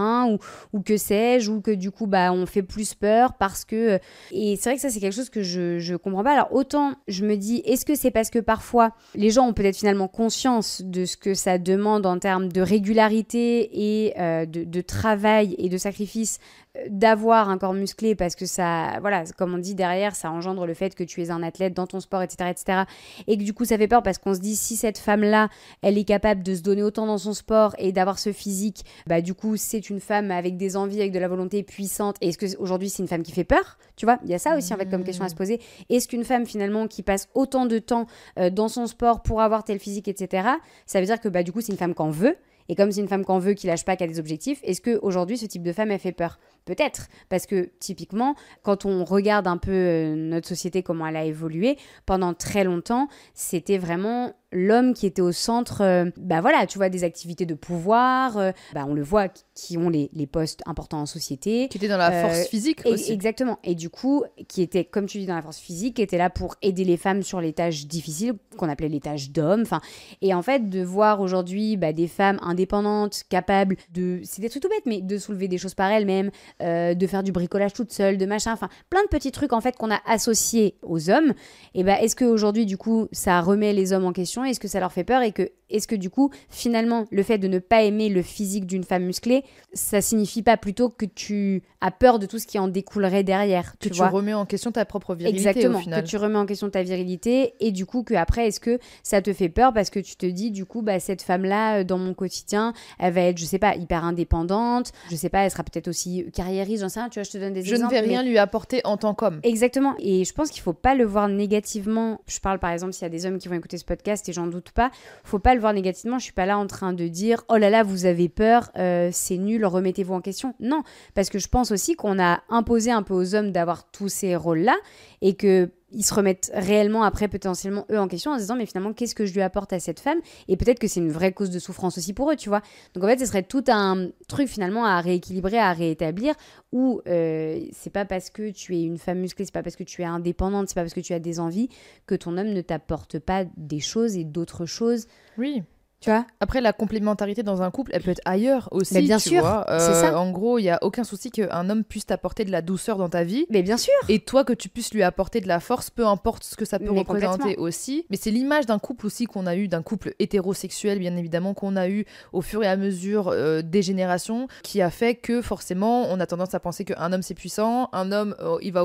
[SPEAKER 3] ou, que sais-je, ou que du coup, bah, on fait plus peur parce que. Et c'est vrai que ça, c'est quelque chose que je, je comprends pas. Alors, autant je me dis, est-ce que c'est parce que parfois les gens ont peut-être finalement conscience de ce que ça demande en termes de régularité et euh, de, travail et de sacrifice euh, d'avoir un corps musclé parce que ça, voilà, comme on dit derrière, ça engendre le fait que tu es un athlète dans ton sport, etc., etc. Et que du coup, ça fait peur parce qu'on se dit si cette femme-là, elle est capable de se donner autant dans son sport et d'avoir ce physique, bah du coup, c'est une femme avec des envies, avec de la volonté puissante. Et est-ce que aujourd'hui c'est une femme qui fait peur? Tu vois, il y a ça aussi en fait comme question à se poser. Est-ce qu'une femme finalement qui passe autant de temps euh, dans son sport pour avoir tel physique, etc., ça veut dire que bah du coup c'est une femme qu'en veut. Et comme c'est une femme qu'en veut, qui lâche pas, qui a des objectifs, est-ce que aujourd'hui ce type de femme elle fait peur? Peut-être, parce que typiquement, quand on regarde un peu euh, notre société, comment elle a évolué, pendant très longtemps, c'était vraiment l'homme qui était au centre, euh, bah voilà, tu vois, des activités de pouvoir, euh, bah on le voit, qui- ont les, les postes importants en société.
[SPEAKER 1] qui était dans la
[SPEAKER 3] Euh,
[SPEAKER 1] force physique
[SPEAKER 3] Et-
[SPEAKER 1] aussi
[SPEAKER 3] exactement. Et du coup, qui était, comme tu dis, dans la force physique, qui était là pour aider les femmes sur les tâches difficiles, qu'on appelait les tâches d'hommes. Enfin, et en fait, de voir aujourd'hui bah, des femmes indépendantes, capables de. C'est des trucs tout bêtes, mais de soulever des choses par elles-mêmes, euh, de faire du bricolage toute seule, de machin. Enfin, plein de petits trucs, en fait, qu'on a associés aux hommes. Et ben, est-ce qu'aujourd'hui, du coup, ça remet les hommes en question Est-ce que ça leur fait peur Et que, est-ce que, du coup, finalement, le fait de ne pas aimer le physique d'une femme musclée, ça signifie pas plutôt que tu as peur de tout ce qui en découlerait derrière
[SPEAKER 1] que
[SPEAKER 3] tu
[SPEAKER 1] tu
[SPEAKER 3] vois?
[SPEAKER 1] remets en question ta propre virilité
[SPEAKER 3] Exactement,
[SPEAKER 1] au final
[SPEAKER 3] que tu remets en question ta virilité et du coup que après est-ce que ça te fait peur parce que tu te dis du coup bah cette femme là dans mon quotidien elle va être je sais pas hyper indépendante je sais pas elle sera peut-être aussi carriériste j'en sais rien tu vois je te donne des
[SPEAKER 1] je ne
[SPEAKER 3] exemples
[SPEAKER 1] vais
[SPEAKER 3] mais-
[SPEAKER 1] rien lui apporter en tant qu'homme
[SPEAKER 3] Exactement. Et je pense qu'il faut pas le voir négativement. Je parle par exemple s'il y a des hommes qui vont écouter ce podcast et j'en doute pas. Faut pas le voir négativement. Je suis pas là en train de dire oh là là vous avez peur, euh, c'est nul, remettez-vous en question. Non, parce que je pense aussi qu'on a imposé un peu aux hommes d'avoir tous ces rôles-là et que ils se remettent réellement après potentiellement eux en question en se disant mais finalement qu'est-ce que je lui apporte à cette femme? Et peut-être que c'est une vraie cause de souffrance aussi pour eux tu vois. Donc en fait ce serait tout un truc finalement à rééquilibrer à réétablir où euh, c'est pas parce que tu es une femme musclée, c'est pas parce que tu es indépendante, c'est pas parce que tu as des envies que ton homme ne t'apporte pas des choses et d'autres choses.
[SPEAKER 1] oui
[SPEAKER 3] Tu vois?
[SPEAKER 1] Après, la complémentarité dans un couple, elle peut être ailleurs aussi.
[SPEAKER 3] Mais bien
[SPEAKER 1] tu
[SPEAKER 3] sûr,
[SPEAKER 1] vois.
[SPEAKER 3] c'est ça.
[SPEAKER 1] En gros, il y a aucun souci qu'un homme puisse t'apporter de la douceur dans ta vie.
[SPEAKER 3] Mais bien sûr
[SPEAKER 1] Et toi, que tu puisses lui apporter de la force, peu importe ce que ça peut
[SPEAKER 3] Mais
[SPEAKER 1] représenter aussi. Mais c'est l'image d'un couple aussi qu'on a eu, d'un couple hétérosexuel, bien évidemment, qu'on a eu au fur et à mesure euh, des générations, qui a fait que forcément, on a tendance à penser qu'un homme c'est puissant, un homme, euh, il va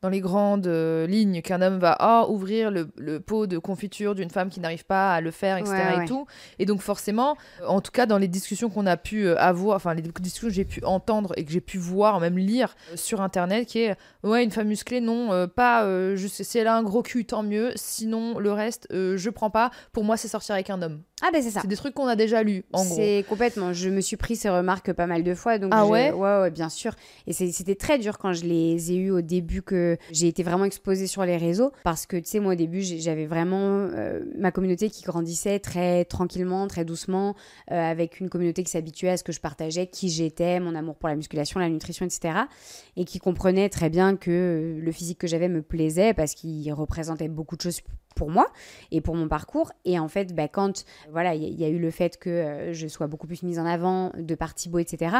[SPEAKER 1] dans les grandes euh, lignes, qu'un homme va ah, ouvrir le, le pot de confiture d'une femme qui n'arrive pas à le faire, etc.
[SPEAKER 3] Ouais,
[SPEAKER 1] et
[SPEAKER 3] ouais.
[SPEAKER 1] tout. Et donc forcément, en tout cas dans les discussions qu'on a pu euh, avoir, enfin les discussions que j'ai pu entendre et que j'ai pu voir, même lire euh, sur internet, qui est ouais une femme musclée, non, euh, pas, je sais, si elle a un gros cul, tant mieux. Sinon le reste, je prends pas. Pour moi, c'est sortir avec un homme.
[SPEAKER 3] Ah ben c'est ça.
[SPEAKER 1] C'est des trucs qu'on a déjà lus, en gros.
[SPEAKER 3] C'est complètement. Je me suis pris ces remarques pas mal de fois, donc
[SPEAKER 1] ah ouais,
[SPEAKER 3] ouais, ouais, bien sûr. Et c'était très dur quand je les ai eues au début que j'ai été vraiment exposée sur les réseaux, parce que tu sais moi au début j'avais vraiment ma communauté qui grandissait très très doucement, avec une communauté qui s'habituait à ce que je partageais, qui j'étais, mon amour pour la musculation, la nutrition, etc. Et qui comprenait très bien que le physique que j'avais me plaisait parce qu'il représentait beaucoup de choses pour moi et pour mon parcours. Et en fait, bah, quand voilà, il y, a eu le fait que euh, je sois beaucoup plus mise en avant de par Thibaut, etc.,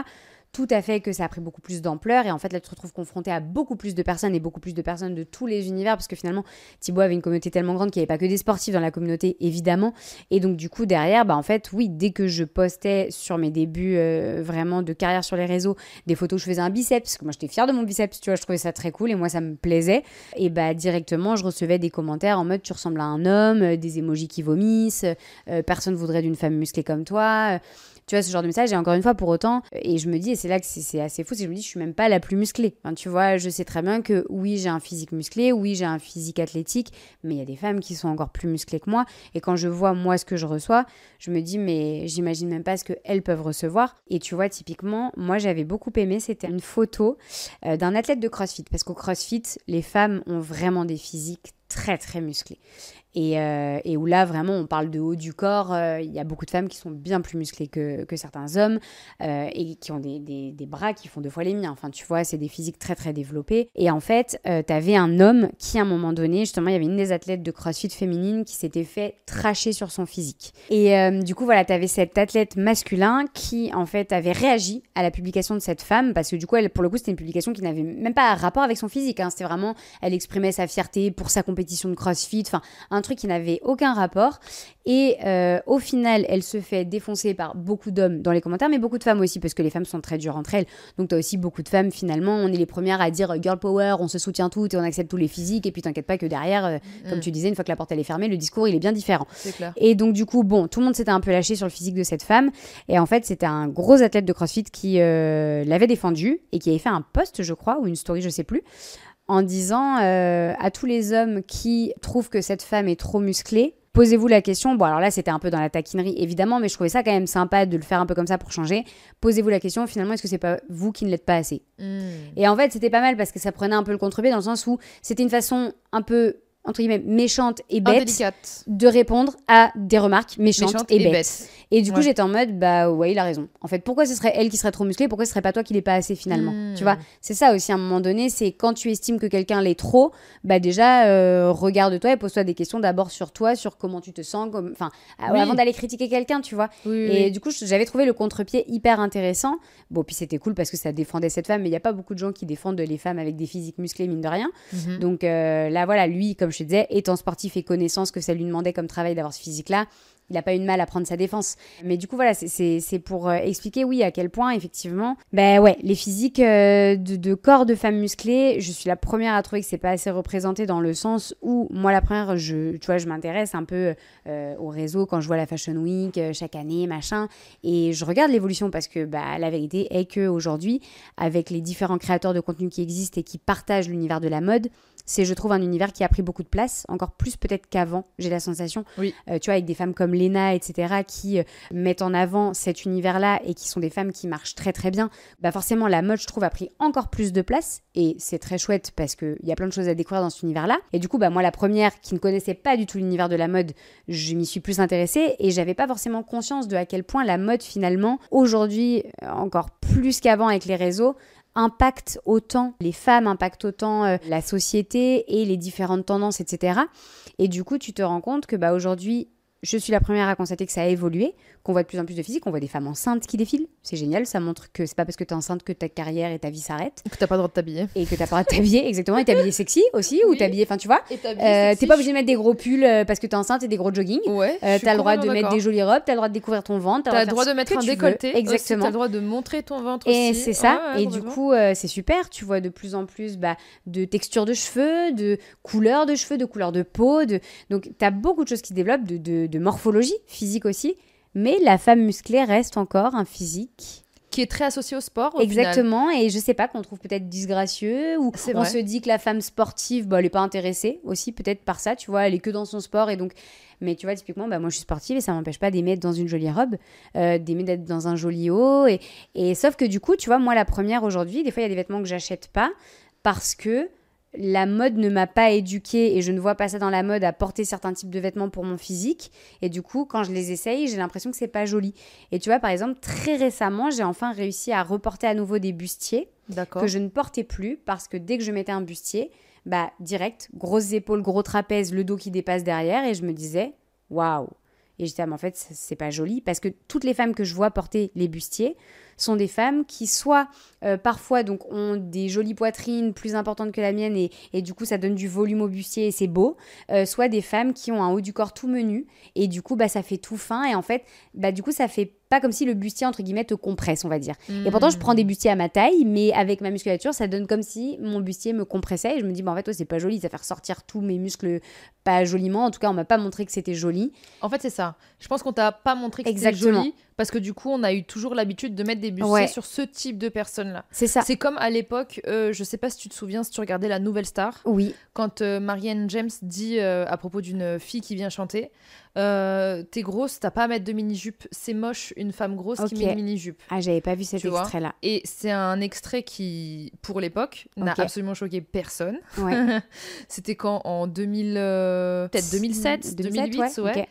[SPEAKER 3] tout à fait que ça a pris beaucoup plus d'ampleur. Et en fait, là, tu te retrouves confronté à beaucoup plus de personnes et beaucoup plus de personnes de tous les univers, parce que finalement, Thibaut avait une communauté tellement grande qu'il n'y avait pas que des sportifs dans la communauté, évidemment. Et donc, du coup, derrière, bah, en fait, oui, dès que je postais sur mes débuts euh, vraiment de carrière sur les réseaux, des photos où je faisais un biceps, parce que moi, j'étais fière de mon biceps, tu vois, je trouvais ça très cool et moi, ça me plaisait. Et bah, directement, je recevais des commentaires en mode tu ressembles à un homme, euh, des émojis qui vomissent, euh, personne voudrait d'une femme musclée comme toi. Tu vois, ce genre de message. Et encore une fois, pour autant, et je me dis, et c'est là que c'est assez fou, c'est que je me dis, je suis même pas la plus musclée. Tu vois, je sais très bien que oui, j'ai un physique musclé, oui, j'ai un physique athlétique, mais il y a des femmes qui sont encore plus musclées que moi. Et quand je vois, moi, ce que je reçois, je me dis, mais j'imagine même pas ce qu'elles peuvent recevoir. Et tu vois, typiquement, moi, j'avais beaucoup aimé, c'était une photo euh, d'un athlète de CrossFit. Parce qu'au CrossFit, les femmes ont vraiment des physiques très très Euh, et, où là, vraiment, on parle de haut du corps. Euh, il y a beaucoup de femmes qui sont bien plus musclées que, certains hommes euh, et qui ont des, bras qui font deux fois les miens. Enfin, tu vois, c'est des physiques très, très développées. Et en fait, tu avais un homme qui, à un moment donné, justement, il y avait une des athlètes de CrossFit féminine qui s'était fait tracher sur son physique. Et du coup, voilà, tu avais cet athlète masculin qui, en fait, avait réagi à la publication de cette femme parce que, du coup, pour le coup, c'était une publication qui n'avait même pas rapport avec son physique. Hein. C'était vraiment, elle exprimait sa fierté pour sa compétition de CrossFit. Enfin, un truc qui n'avait aucun rapport. Et euh, au final, elle se fait défoncer par beaucoup d'hommes dans les commentaires, mais beaucoup de femmes aussi, parce que les femmes sont très dures entre elles. Donc tu as aussi beaucoup de femmes, finalement, on est les premières à dire girl power, on se soutient toutes et on accepte tous les physiques. Et puis t'inquiète pas que derrière, euh, comme mm. tu disais, une fois que la porte elle est fermée, le discours il est bien différent. Et donc du coup, bon, tout le monde s'était un peu lâché sur le physique de cette femme. Et en fait, c'était un gros athlète de CrossFit qui euh, l'avait défendu et qui avait fait un post, je crois, ou une story, je sais plus, en disant euh, à tous les hommes qui trouvent que cette femme est trop musclée, posez-vous la question. Bon, alors là, c'était un peu dans la taquinerie, évidemment, mais je trouvais ça quand même sympa de le faire un peu comme ça pour changer. Posez-vous la question, finalement, est-ce que c'est pas vous qui ne l'êtes pas assez? Hmm. Et en fait, c'était pas mal parce que ça prenait un peu le contre-pied dans le sens où c'était une façon un peu entre guillemets méchante et bête de répondre à des remarques méchantes, et, bêtes. Et du coup, j'étais en mode bah ouais, il a raison. En fait, pourquoi ce serait elle qui serait trop musclée? Pourquoi ce serait pas toi qui l'est pas assez finalement? Hmm. Tu vois? C'est ça aussi à un moment donné, c'est quand tu estimes que quelqu'un l'est trop, bah déjà euh, regarde-toi et pose-toi des questions d'abord sur toi, sur comment tu te sens comme enfin avant d'aller critiquer quelqu'un, tu vois? et du coup, j'avais trouvé le contre-pied hyper intéressant. Bon, puis c'était cool parce que ça défendait cette femme, mais il y a pas beaucoup de gens qui défendent les femmes avec des physiques musclées mine de rien. Mhm. Donc euh, là voilà, lui comme je te disais, étant sportif et connaissant ce que ça lui demandait comme travail d'avoir ce physique-là, il n'a pas eu de mal à prendre sa défense. Mais du coup, voilà, c'est pour euh, expliquer, oui, à quel point, effectivement, ben ouais, les physiques euh, de, corps de femmes musclées, je suis la première à trouver que c'est pas assez représenté dans le sens où, moi, la première, je, tu vois, je m'intéresse un peu euh, au réseau quand je vois la Fashion Week chaque année, machin, et je regarde l'évolution parce que, bah, la vérité est qu'aujourd'hui, avec les différents créateurs de contenu qui existent et qui partagent l'univers de la mode, c'est, je trouve, un univers qui a pris beaucoup de place, encore plus peut-être qu'avant, j'ai la sensation.
[SPEAKER 1] Oui.
[SPEAKER 3] Euh, tu vois, avec des femmes comme Lena, etc., qui euh, mettent en avant cet univers-là et qui sont des femmes qui marchent très très bien, bah forcément, la mode, je trouve, a pris encore plus de place et c'est très chouette parce qu'il y a plein de choses à découvrir dans cet univers-là. Et du coup, bah, moi, la première qui ne connaissait pas du tout l'univers de la mode, je m'y suis plus intéressée et j'avais pas forcément conscience de à quel point la mode, finalement, aujourd'hui, encore plus qu'avant avec les réseaux, impacte autant les femmes, impacte autant euh, la société et les différentes tendances, etc. Et du coup, tu te rends compte que bah, aujourd'hui, je suis la première à constater que ça a évolué, qu'on voit de plus en plus de physique, on voit des femmes enceintes qui défilent. C'est génial, ça montre que c'est pas parce que tu es enceinte que ta carrière et ta vie s'arrêtent.
[SPEAKER 1] Que t'as pas le droit de t'habiller.
[SPEAKER 3] Et que t'as pas le droit de t'habiller, exactement. Et t'habiller sexy aussi, ou t'habiller, enfin tu vois. Euh, t'es pas obligé de mettre des gros pulls euh, parce que t'es enceinte et des gros jogging.
[SPEAKER 1] Ouais.
[SPEAKER 3] Euh, t'as le droit de mettre des jolies robes, t'as le droit de découvrir ton ventre.
[SPEAKER 1] T'as le droit de mettre un décolleté.
[SPEAKER 3] Exactement.
[SPEAKER 1] T'as le droit de montrer ton ventre
[SPEAKER 3] et c'est ça. et du coup, euh, c'est super. Tu vois de plus en plus bah, de texture de cheveux, de couleur de cheveux, de couleur de peau. De... Donc t'as beaucoup de choses qui se développent, de, de morphologie physique aussi. Mais la femme musclée reste encore un physique
[SPEAKER 1] qui est très associé au sport. Au
[SPEAKER 3] Exactement, et je sais pas, qu'on trouve peut-être disgracieux, ou on se dit que la femme sportive, bah, elle est pas intéressée aussi, peut-être par ça, tu vois, elle est que dans son sport, et donc. Mais tu vois, typiquement, bah, moi je suis sportive et ça m'empêche pas d'aimer être dans une jolie robe, euh, d'aimer d'être dans un joli haut. Et, et sauf que du coup, tu vois, moi la première aujourd'hui, des fois il y a des vêtements que j'achète pas parce que la mode ne m'a pas éduquée et je ne vois pas ça dans la mode à porter certains types de vêtements pour mon physique. Et du coup, quand je les essaye, j'ai l'impression que c'est pas joli. Et tu vois, par exemple, très récemment, j'ai enfin réussi à reporter à nouveau des bustiers que je ne portais plus parce que dès que je mettais un bustier, bah direct, grosses épaules, gros trapèze, le dos qui dépasse derrière et je me disais waouh. Et j'étais, ah, mais en fait, c'est pas joli parce que toutes les femmes que je vois porter les bustiers sont des femmes qui soit euh, parfois donc ont des jolies poitrines plus importantes que la mienne et, du coup ça donne du volume au bustier et c'est beau, euh, soit des femmes qui ont un haut du corps tout menu et du coup bah ça fait tout fin et en fait bah du coup ça fait pas comme si le bustier entre guillemets te compresse on va dire. Et pourtant je prends des bustiers à ma taille mais avec ma musculature ça donne comme si mon bustier me compressait et je me dis bah en fait c'est pas joli, ça fait ressortir tous mes muscles pas joliment, en tout cas on m'a pas montré que c'était joli.
[SPEAKER 1] En fait c'est ça. Je pense qu'on t'a pas montré que c'était joli parce que du coup, on a eu toujours l'habitude de mettre des bustiers sur ce type de personnes-là.
[SPEAKER 3] C'est ça.
[SPEAKER 1] C'est comme à l'époque, euh, je sais pas si tu te souviens, si tu regardais La Nouvelle Star.
[SPEAKER 3] Oui.
[SPEAKER 1] Quand euh, Marianne James dit euh, à propos d'une fille qui vient chanter T'es grosse, t'as pas à mettre de mini-jupe, c'est moche une femme grosse qui met une mini-jupe.
[SPEAKER 3] Ah, j'avais pas vu cet extrait-là.
[SPEAKER 1] Et c'est un extrait qui, pour l'époque, n'a absolument choqué personne.
[SPEAKER 3] Ouais. *laughs*
[SPEAKER 1] C'était quand En 2000. Peut-être 2007, 2008, ouais.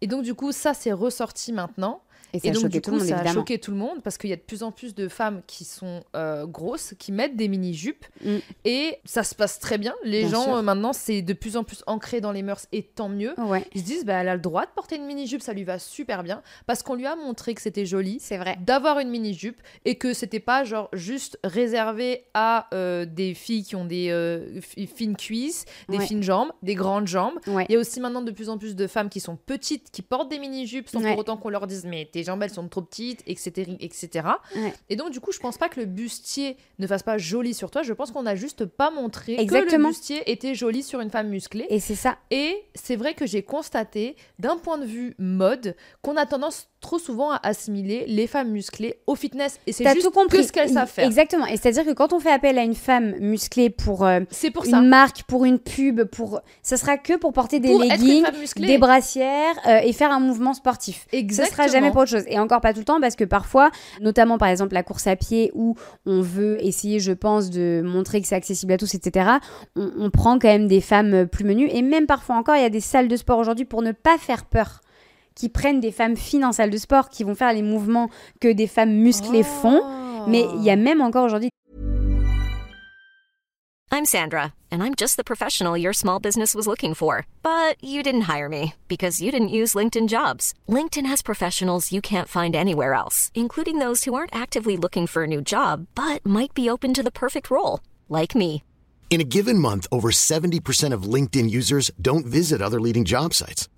[SPEAKER 1] Et donc, du coup, ça, c'est ressorti maintenant.
[SPEAKER 3] Et, ça donc, du coup,
[SPEAKER 1] ça a choqué tout le monde parce qu'il y a de plus en plus de femmes qui sont euh, grosses, qui mettent des mini-jupes. Mm. Et ça se passe très bien. Les gens, euh, maintenant, c'est de plus en plus ancré dans les mœurs et tant mieux. Ils se disent, bah, elle a le droit de porter une mini-jupe, ça lui va super bien. Parce qu'on lui a montré que c'était joli.
[SPEAKER 3] C'est vrai.
[SPEAKER 1] D'avoir une mini-jupe et que c'était pas genre juste réservé à euh, des filles qui ont des fines cuisses, des fines jambes, des grandes jambes. Il y a aussi maintenant de plus en plus de femmes qui sont petites, qui portent des mini-jupes sans pour autant qu'on leur dise, mais t'es jambes elles sont trop petites, etc. etc. Et donc du coup, je pense pas que le bustier ne fasse pas joli sur toi. Je pense qu'on a juste pas montré Exactement. que le bustier était joli sur une femme musclée.
[SPEAKER 3] Et c'est ça.
[SPEAKER 1] Et c'est vrai que j'ai constaté, d'un point de vue mode, qu'on a tendance trop souvent à assimiler les femmes musclées au fitness. Et c'est juste tout compris. que ce qu'elles savent faire.
[SPEAKER 3] Exactement. Et c'est-à-dire que quand on fait appel à une femme musclée pour, euh,
[SPEAKER 1] pour
[SPEAKER 3] une marque, pour une pub, pour, ça sera que pour porter des leggings, des brassières euh, et faire un mouvement sportif.
[SPEAKER 1] Exactement.
[SPEAKER 3] Ce sera jamais pour autre chose. Et encore pas tout le temps parce que parfois, notamment par exemple la course à pied où on veut essayer, je pense, de montrer que c'est accessible à tous, etc. On, on prend quand même des femmes plus menues et même parfois encore, il y a des salles de sport aujourd'hui pour ne pas faire peur qui prennent des femmes fines en salle de sport, qui vont faire les mouvements que des femmes musclées font. Mais il y a même encore aujourd'hui.
[SPEAKER 4] I'm Sandra, and I'm just the professional your small business was looking for. But you didn't hire me because you didn't use LinkedIn jobs. LinkedIn has professionals you can't find anywhere else, including those who aren't actively looking for a new job, but might be open to the perfect role, like me.
[SPEAKER 5] In a given month, over 70% of LinkedIn users don't visit other leading job sites.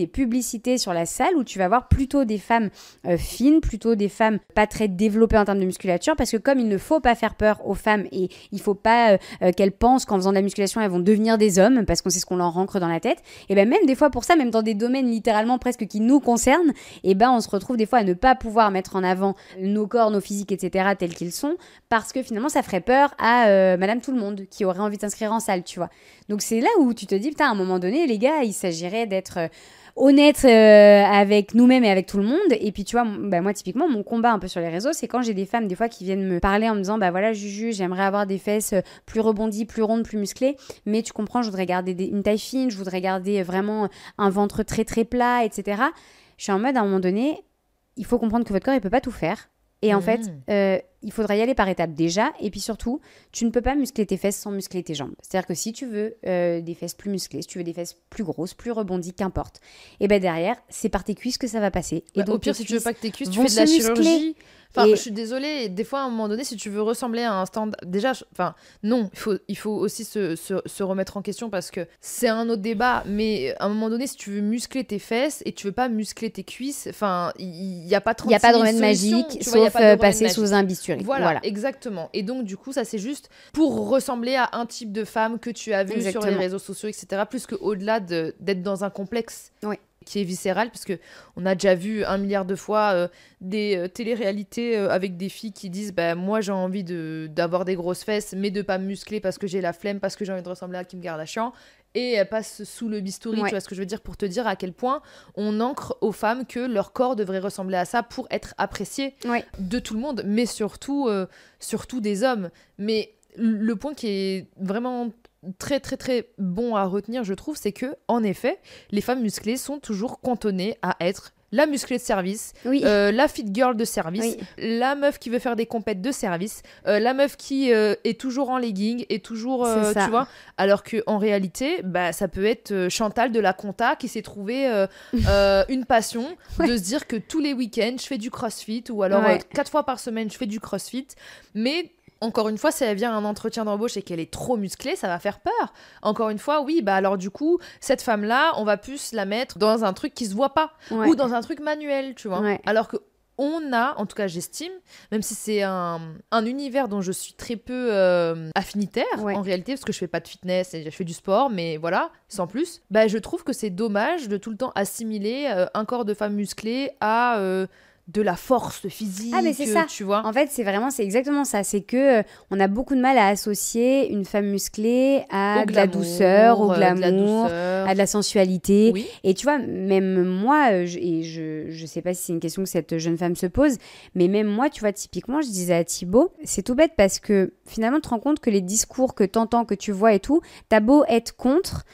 [SPEAKER 3] Des publicités sur la salle où tu vas voir plutôt des femmes euh, fines, plutôt des femmes pas très développées en termes de musculature parce que comme il ne faut pas faire peur aux femmes et il faut pas euh, euh, qu'elles pensent qu'en faisant de la musculation elles vont devenir des hommes parce qu'on sait ce qu'on leur ancre dans la tête et ben même des fois pour ça même dans des domaines littéralement presque qui nous concernent et ben on se retrouve des fois à ne pas pouvoir mettre en avant nos corps, nos physiques etc tels qu'ils sont parce que finalement ça ferait peur à madame tout le monde qui aurait envie de s'inscrire en salle tu vois. Donc c'est là où tu te dis putain à un moment donné les gars il s'agirait d'être honnête euh, avec nous-mêmes et avec tout le monde. Et puis, tu vois, bah, moi, typiquement, mon combat un peu sur les réseaux, c'est quand j'ai des femmes, des fois, qui viennent me parler en me disant, bah voilà, Juju, j'aimerais avoir des fesses euh, plus rebondies, plus rondes, plus musclées. Mais tu comprends, je voudrais garder une taille fine, je voudrais garder vraiment un ventre très, très plat, etc. Je suis en mode, à un moment donné, il faut comprendre que votre corps, il peut pas tout faire. Et en fait, mmh. euh, il faudra y aller par étapes déjà. Et puis surtout, tu ne peux pas muscler tes fesses sans muscler tes jambes. C'est-à-dire que si tu veux euh, des fesses plus musclées, si tu veux des fesses plus grosses, plus rebondies, qu'importe, et ben derrière, c'est par tes cuisses que ça va passer.
[SPEAKER 1] et bah, donc, au pire, si tu veux pas que tes cuisses, tu fais de la chirurgie. Enfin,
[SPEAKER 3] Et-
[SPEAKER 1] je suis désolée, des fois, à un moment donné, si tu veux ressembler à un stand... Déjà, je- enfin, non, il faut, il faut aussi se, se- se remettre en question parce que c'est un autre débat, mais à un moment donné, si tu veux muscler tes fesses et tu veux pas muscler tes cuisses, enfin, il n'y a pas 36
[SPEAKER 3] Il n'y a pas de
[SPEAKER 1] 000
[SPEAKER 3] remède magique,
[SPEAKER 1] vois,
[SPEAKER 3] sauf
[SPEAKER 1] pas
[SPEAKER 3] euh, passer
[SPEAKER 1] magique.
[SPEAKER 3] sous un bisturí.
[SPEAKER 1] Voilà,
[SPEAKER 3] Voilà.
[SPEAKER 1] exactement. Et donc, du coup, ça, c'est juste pour ressembler à un type de femme que tu as vu sur les réseaux sociaux, etc. Plus qu'au-delà de- d'être dans un complexe
[SPEAKER 3] Oui.
[SPEAKER 1] Qui est viscéral, parce que on a déjà vu un milliard de fois euh, des euh, téléréalités euh, avec des filles qui disent bah, Moi, j'ai envie de- d'avoir des grosses fesses, mais de pas me muscler parce que j'ai la flemme, parce que j'ai envie de ressembler à Kim Kardashian. Et elles passent sous le bistouri,
[SPEAKER 3] Ouais.
[SPEAKER 1] tu vois ce que je veux dire, pour te dire à quel point on ancre aux femmes que leur corps devrait ressembler à ça pour être apprécié
[SPEAKER 3] Ouais.
[SPEAKER 1] de tout le monde, mais surtout, euh, surtout des hommes. Mais le point qui est vraiment très très très bon à retenir, je trouve, c'est que en effet, les femmes musclées sont toujours cantonnées à être la musclée de service,
[SPEAKER 3] Oui.
[SPEAKER 1] euh, la fit girl de service,
[SPEAKER 3] Oui.
[SPEAKER 1] la meuf qui veut faire des compètes de service, euh, la meuf qui euh, est toujours en legging et toujours, tu vois, alors que en réalité, bah ça peut être Chantal de la compta qui s'est trouvé *laughs* euh, une passion de se dire que tous les week-ends je fais du crossfit ou alors
[SPEAKER 3] Ouais.
[SPEAKER 1] quatre fois par semaine je fais du crossfit, mais encore une fois, si elle vient à un entretien d'embauche et qu'elle est trop musclée, ça va faire peur. Encore une fois, oui, bah alors du coup, cette femme-là, on va plus la mettre dans un truc qui se voit pas
[SPEAKER 3] Ouais.
[SPEAKER 1] ou dans un truc manuel, tu vois.
[SPEAKER 3] Ouais.
[SPEAKER 1] Alors que on a, en tout cas j'estime, même si c'est un, un univers dont je suis très peu euh, affinitaire
[SPEAKER 3] Ouais.
[SPEAKER 1] en réalité, parce que je fais pas de fitness et je fais du sport, mais voilà, sans plus, bah je trouve que c'est dommage de tout le temps assimiler euh, un corps de femme musclée à euh, de la force physique,
[SPEAKER 3] Ah, mais c'est ça.
[SPEAKER 1] tu vois.
[SPEAKER 3] En fait, c'est vraiment, c'est exactement ça. C'est que euh, on a beaucoup de mal à associer une femme musclée à
[SPEAKER 1] Au
[SPEAKER 3] de la douceur, au
[SPEAKER 1] euh, de la
[SPEAKER 3] glamour,
[SPEAKER 1] douceur.
[SPEAKER 3] à de la sensualité.
[SPEAKER 1] Oui.
[SPEAKER 3] Et tu vois, même moi, euh, je- et je, je sais pas si c'est une question que cette jeune femme se pose, mais même moi, tu vois, typiquement, je disais à Thibaut, c'est tout bête parce que finalement, tu te rends compte que les discours que t'entends, que tu vois et tout, t'as beau être contre,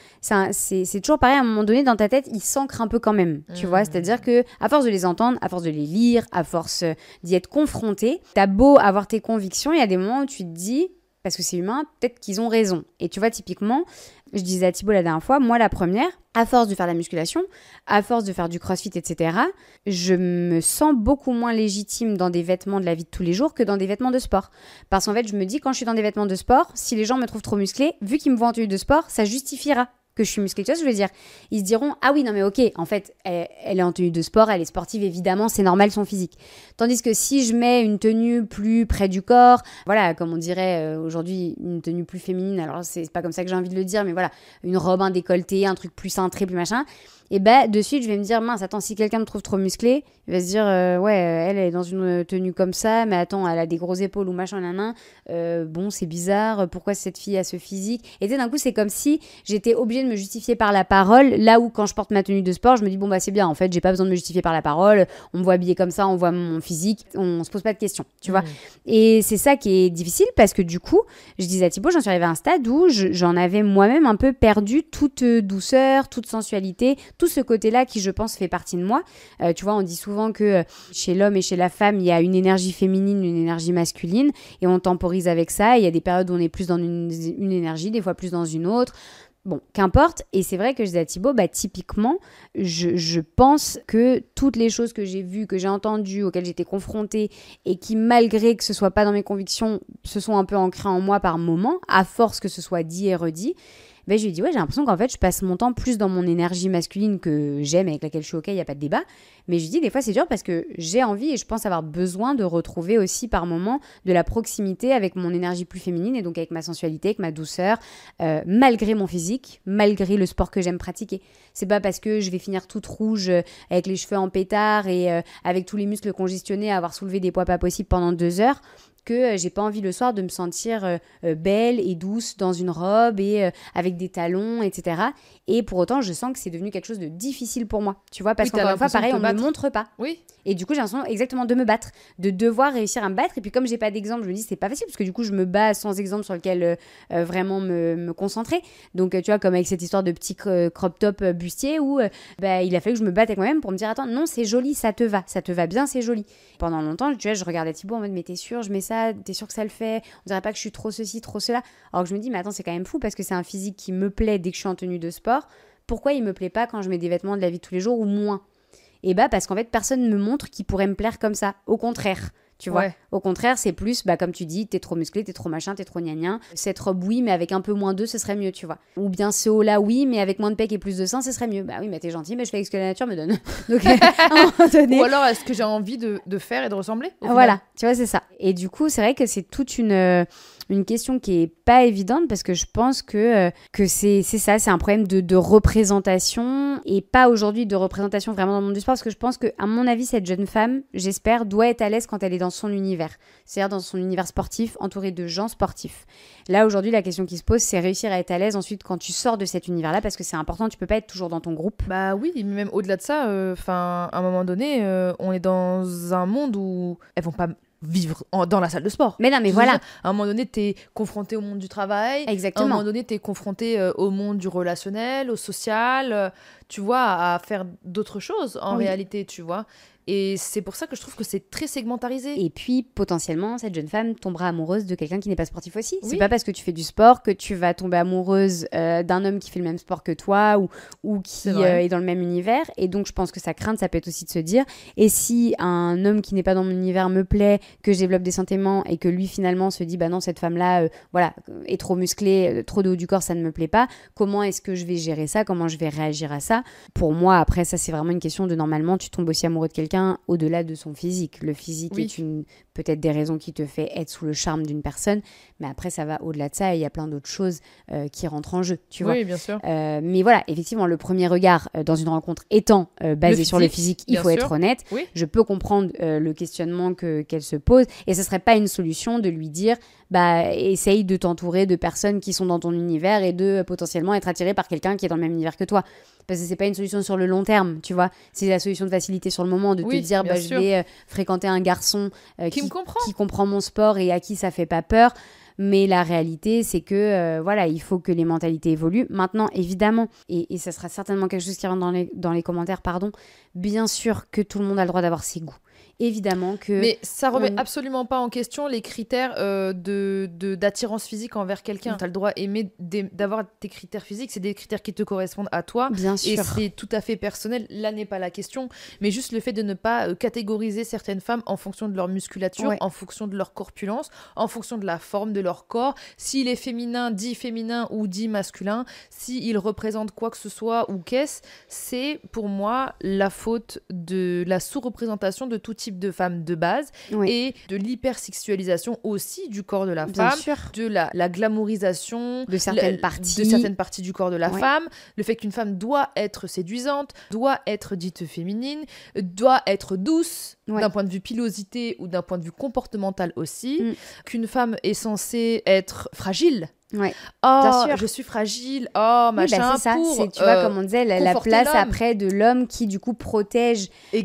[SPEAKER 3] c'est toujours pareil, à un moment donné, dans ta tête, ils s'ancrent un peu quand même, tu vois, c'est-à-dire que à force de les entendre, à force de les lire, à force d'y être confronté, t'as beau avoir tes convictions, il y a des moments où tu te dis, parce que c'est humain, peut-être qu'ils ont raison. Et tu vois, typiquement, je disais à Thibaut la dernière fois, moi la première, à force de faire de la musculation, à force de faire du crossfit, etc., je me sens beaucoup moins légitime dans des vêtements de la vie de tous les jours que dans des vêtements de sport. Parce qu'en fait, je me dis, quand je suis dans des vêtements de sport, si les gens me trouvent trop musclée, vu qu'ils me voient en tenue de sport, ça justifiera que je suis que je veux dire? Ils se diront, ah oui, non mais ok, en fait, elle, elle est en tenue de sport, elle est sportive, évidemment, c'est normal son physique. Tandis que si je mets une tenue plus près du corps, voilà, comme on dirait euh, aujourd'hui, une tenue plus féminine, alors c'est pas comme ça que j'ai envie de le dire, mais voilà, une robe, un décolleté, un truc plus cintré, plus machin, et ben de suite, je vais me dire, mince, attends, si quelqu'un me trouve trop musclé, il va se dire, euh, ouais, euh, elle, est dans une tenue comme ça, mais attends, elle a des grosses épaules ou machin, nan, euh, bon, c'est bizarre, pourquoi cette fille a ce physique? Et d'un coup, c'est comme si j'étais obligée de me justifier par la parole, là où quand je porte ma tenue de sport, je me dis, bon, bah c'est bien, en fait, j'ai pas besoin de me justifier par la parole, on me voit habillée comme ça, on voit mon physique, on se pose pas de questions, tu vois.
[SPEAKER 1] Mhm.
[SPEAKER 3] Et c'est ça qui est difficile parce que du coup, je disais à Thibaut, j'en suis arrivée à un stade où je- j'en avais moi-même un peu perdu toute euh, douceur, toute sensualité, tout ce côté-là qui, je pense, fait partie de moi. Euh, tu vois, on dit souvent que euh, chez l'homme et chez la femme, il y a une énergie féminine, une énergie masculine, et on temporise avec ça. Il y a des périodes où on est plus dans une, énergie, des fois plus dans une autre. Bon, qu'importe. Et c'est vrai que je disais à Thibaut, bah, typiquement, je, je pense que toutes les choses que j'ai vues, que j'ai entendues, auxquelles j'étais confrontée, et qui, malgré que ce soit pas dans mes convictions, se sont un peu ancrées en moi par moment, à force que ce soit dit et redit, ben, je lui ai dit, ouais, j'ai l'impression qu'en fait, je passe mon temps plus dans mon énergie masculine que j'aime, avec laquelle je suis OK, il n'y a pas de débat. Mais je lui dis, des fois, c'est dur parce que j'ai envie et je pense avoir besoin de retrouver aussi par moment de la proximité avec mon énergie plus féminine et donc avec ma sensualité, avec ma douceur, euh, malgré mon physique, malgré le sport que j'aime pratiquer. C'est pas parce que je vais finir toute rouge euh, avec les cheveux en pétard et euh, avec tous les muscles congestionnés à avoir soulevé des poids pas possibles pendant deux heures que euh, j'ai pas envie le soir de me sentir euh, euh, belle et douce dans une robe et avec des talons, etc. Et pour autant, je sens que c'est devenu quelque chose de difficile pour moi. Tu vois, parce
[SPEAKER 1] Oui,
[SPEAKER 3] qu'encore une fois, pareil, on me le
[SPEAKER 1] battre.
[SPEAKER 3] montre pas.
[SPEAKER 1] Oui.
[SPEAKER 3] Et du coup, j'ai l'impression exactement de me battre, de devoir réussir à me battre. Et puis, comme j'ai pas d'exemple, je me dis c'est pas facile parce que du coup, je me bats sans exemple sur lequel euh, vraiment me, me concentrer. Donc, tu vois, comme avec cette histoire de petit cr- crop top bustier où euh, bah, il a fallu que je me batte avec moi-même pour me dire attends, non, c'est joli, ça te va, ça te va bien, c'est joli. Pendant longtemps, tu vois, je regardais Thibaut en mode mais t'es sûr, je mets ça, t'es sûr que ça le fait On dirait pas que je suis trop ceci, trop cela. Alors que je me dis mais attends, c'est quand même fou parce que c'est un physique qui me plaît dès que je suis en tenue de sport. Pourquoi il me plaît pas quand je mets des vêtements de la vie de tous les jours ou moins? Et bah parce qu'en fait personne ne me montre qui pourrait me plaire comme ça. Au contraire, tu vois.
[SPEAKER 1] Ouais.
[SPEAKER 3] Au contraire, c'est plus, bah, comme tu dis, t'es trop musclé, t'es trop machin, t'es trop gnagnin. Cette robe, oui, mais avec un peu moins d'eux, ce serait mieux, tu vois. Ou bien ce haut-là, oui, mais avec moins de pecs et plus de seins, ce serait mieux. Bah oui, mais t'es gentil, mais je fais avec ce que la nature me donne. *laughs* Donc, *laughs* à un moment donné,
[SPEAKER 1] Ou alors, est-ce que j'ai envie de, de faire et de ressembler
[SPEAKER 3] voilà, tu vois, c'est ça. Et du coup, c'est vrai que c'est toute une, euh, une question qui est pas évidente parce que je pense que, euh, que c'est ça, c'est un problème de, représentation et pas aujourd'hui de représentation vraiment dans le monde du sport parce que je pense que, à mon avis, cette jeune femme, j'espère, doit être à l'aise quand elle est dans son univers, c'est-à-dire dans son univers sportif, entourée de gens sportifs. Là, aujourd'hui, la question qui se pose, c'est réussir à être à l'aise ensuite quand tu sors de cet univers-là parce que c'est important, tu peux pas être toujours dans ton groupe.
[SPEAKER 1] Bah oui, mais même au-delà de ça, enfin, à un moment donné, euh, on est dans un monde où elles vont pas vivre en- dans la salle de sport.
[SPEAKER 3] Mais non, mais voilà,
[SPEAKER 1] dire, À un moment donné, t'es confronté au monde du travail. À un
[SPEAKER 3] exactement.
[SPEAKER 1] moment donné, t'es confronté euh, au monde du relationnel, au social, euh, tu vois, à faire d'autres choses en
[SPEAKER 3] Oui.
[SPEAKER 1] réalité, tu vois. Et c'est pour ça que je trouve que c'est très segmentarisé.
[SPEAKER 3] Et puis, potentiellement, cette jeune femme tombera amoureuse de quelqu'un qui n'est pas sportif aussi. C'est
[SPEAKER 1] Oui.
[SPEAKER 3] pas parce que tu fais du sport que tu vas tomber amoureuse euh, d'un homme qui fait le même sport que toi ou, ou qui
[SPEAKER 1] C'est
[SPEAKER 3] euh, est dans le même univers. Et donc, je pense que sa crainte, ça peut être aussi de se dire et si un homme qui n'est pas dans mon univers me plaît, que je développe des sentiments et que lui, finalement, se dit bah non, cette femme-là, euh, voilà, est trop musclée, trop de haut du corps, ça ne me plaît pas. Comment est-ce que je vais gérer ça? Comment je vais réagir à ça? Pour moi, après, ça, c'est vraiment une question de normalement, tu tombes aussi amoureux de quelqu'un au-delà de son physique. Le physique
[SPEAKER 1] Oui.
[SPEAKER 3] est une peut-être des raisons qui te fait être sous le charme d'une personne, mais après, ça va au-delà de ça et il y a plein d'autres choses euh, qui rentrent en jeu, tu vois.
[SPEAKER 1] oui, bien sûr.
[SPEAKER 3] Euh, mais voilà, effectivement, le premier regard euh, dans une rencontre étant basé
[SPEAKER 1] Le
[SPEAKER 3] sur le
[SPEAKER 1] physique,
[SPEAKER 3] il faut
[SPEAKER 1] sûr.
[SPEAKER 3] être honnête.
[SPEAKER 1] Oui.
[SPEAKER 3] Je peux comprendre le questionnement que qu'elle se pose, et ce serait pas une solution de lui dire, bah, essaye de t'entourer de personnes qui sont dans ton univers et de potentiellement être attiré par quelqu'un qui est dans le même univers que toi. Parce que c'est pas une solution sur le long terme, tu vois. C'est la solution de facilité sur le moment, de
[SPEAKER 1] Oui,
[SPEAKER 3] te dire, bah, je vais euh, fréquenter un garçon euh,
[SPEAKER 1] Qui comprend
[SPEAKER 3] qui comprend mon sport et à qui ça fait pas peur. Mais la réalité, c'est que euh, voilà, il faut que les mentalités évoluent. Maintenant, évidemment, et, et ça sera certainement quelque chose qui rentre dans les, dans les commentaires, pardon, bien sûr que tout le monde a le droit d'avoir ses goûts. Évidemment que...
[SPEAKER 1] Mais ça remet
[SPEAKER 3] on-
[SPEAKER 1] absolument pas en question les critères euh, de de- d'attirance physique envers quelqu'un. Tu as le droit aimer d'avoir tes critères physiques, c'est des critères qui te correspondent à toi.
[SPEAKER 3] bien
[SPEAKER 1] Et
[SPEAKER 3] sûr.
[SPEAKER 1] c'est tout à fait personnel, là n'est pas la question, mais juste le fait de ne pas euh, catégoriser certaines femmes en fonction de leur musculature,
[SPEAKER 3] Ouais.
[SPEAKER 1] en fonction de leur corpulence, en fonction de la forme de leur corps, s'il est féminin, dit féminin ou dit masculin, s'il représente quoi que ce soit ou qu'est-ce, c'est pour moi la faute de la sous-représentation de tout type de femme de base
[SPEAKER 3] Oui.
[SPEAKER 1] et de l'hypersexualisation aussi du corps de la
[SPEAKER 3] Bien
[SPEAKER 1] femme,
[SPEAKER 3] sûr.
[SPEAKER 1] de la, la glamourisation
[SPEAKER 3] De certaines parties.
[SPEAKER 1] de certaines parties du corps de la femme, le fait qu'une femme doit être séduisante, doit être dite féminine, doit être douce d'un point de vue pilosité ou d'un point de vue comportemental aussi,
[SPEAKER 3] Mm.
[SPEAKER 1] qu'une femme est censée être fragile.
[SPEAKER 3] Ouais.
[SPEAKER 1] Oh,
[SPEAKER 3] Bien sûr.
[SPEAKER 1] je suis fragile. Oh,
[SPEAKER 3] Oui,
[SPEAKER 1] machin
[SPEAKER 3] bah, c'est ça.
[SPEAKER 1] pour
[SPEAKER 3] C'est, tu vois,
[SPEAKER 1] euh,
[SPEAKER 3] comme on disait, la, la place après de l'homme qui, du coup, protège euh,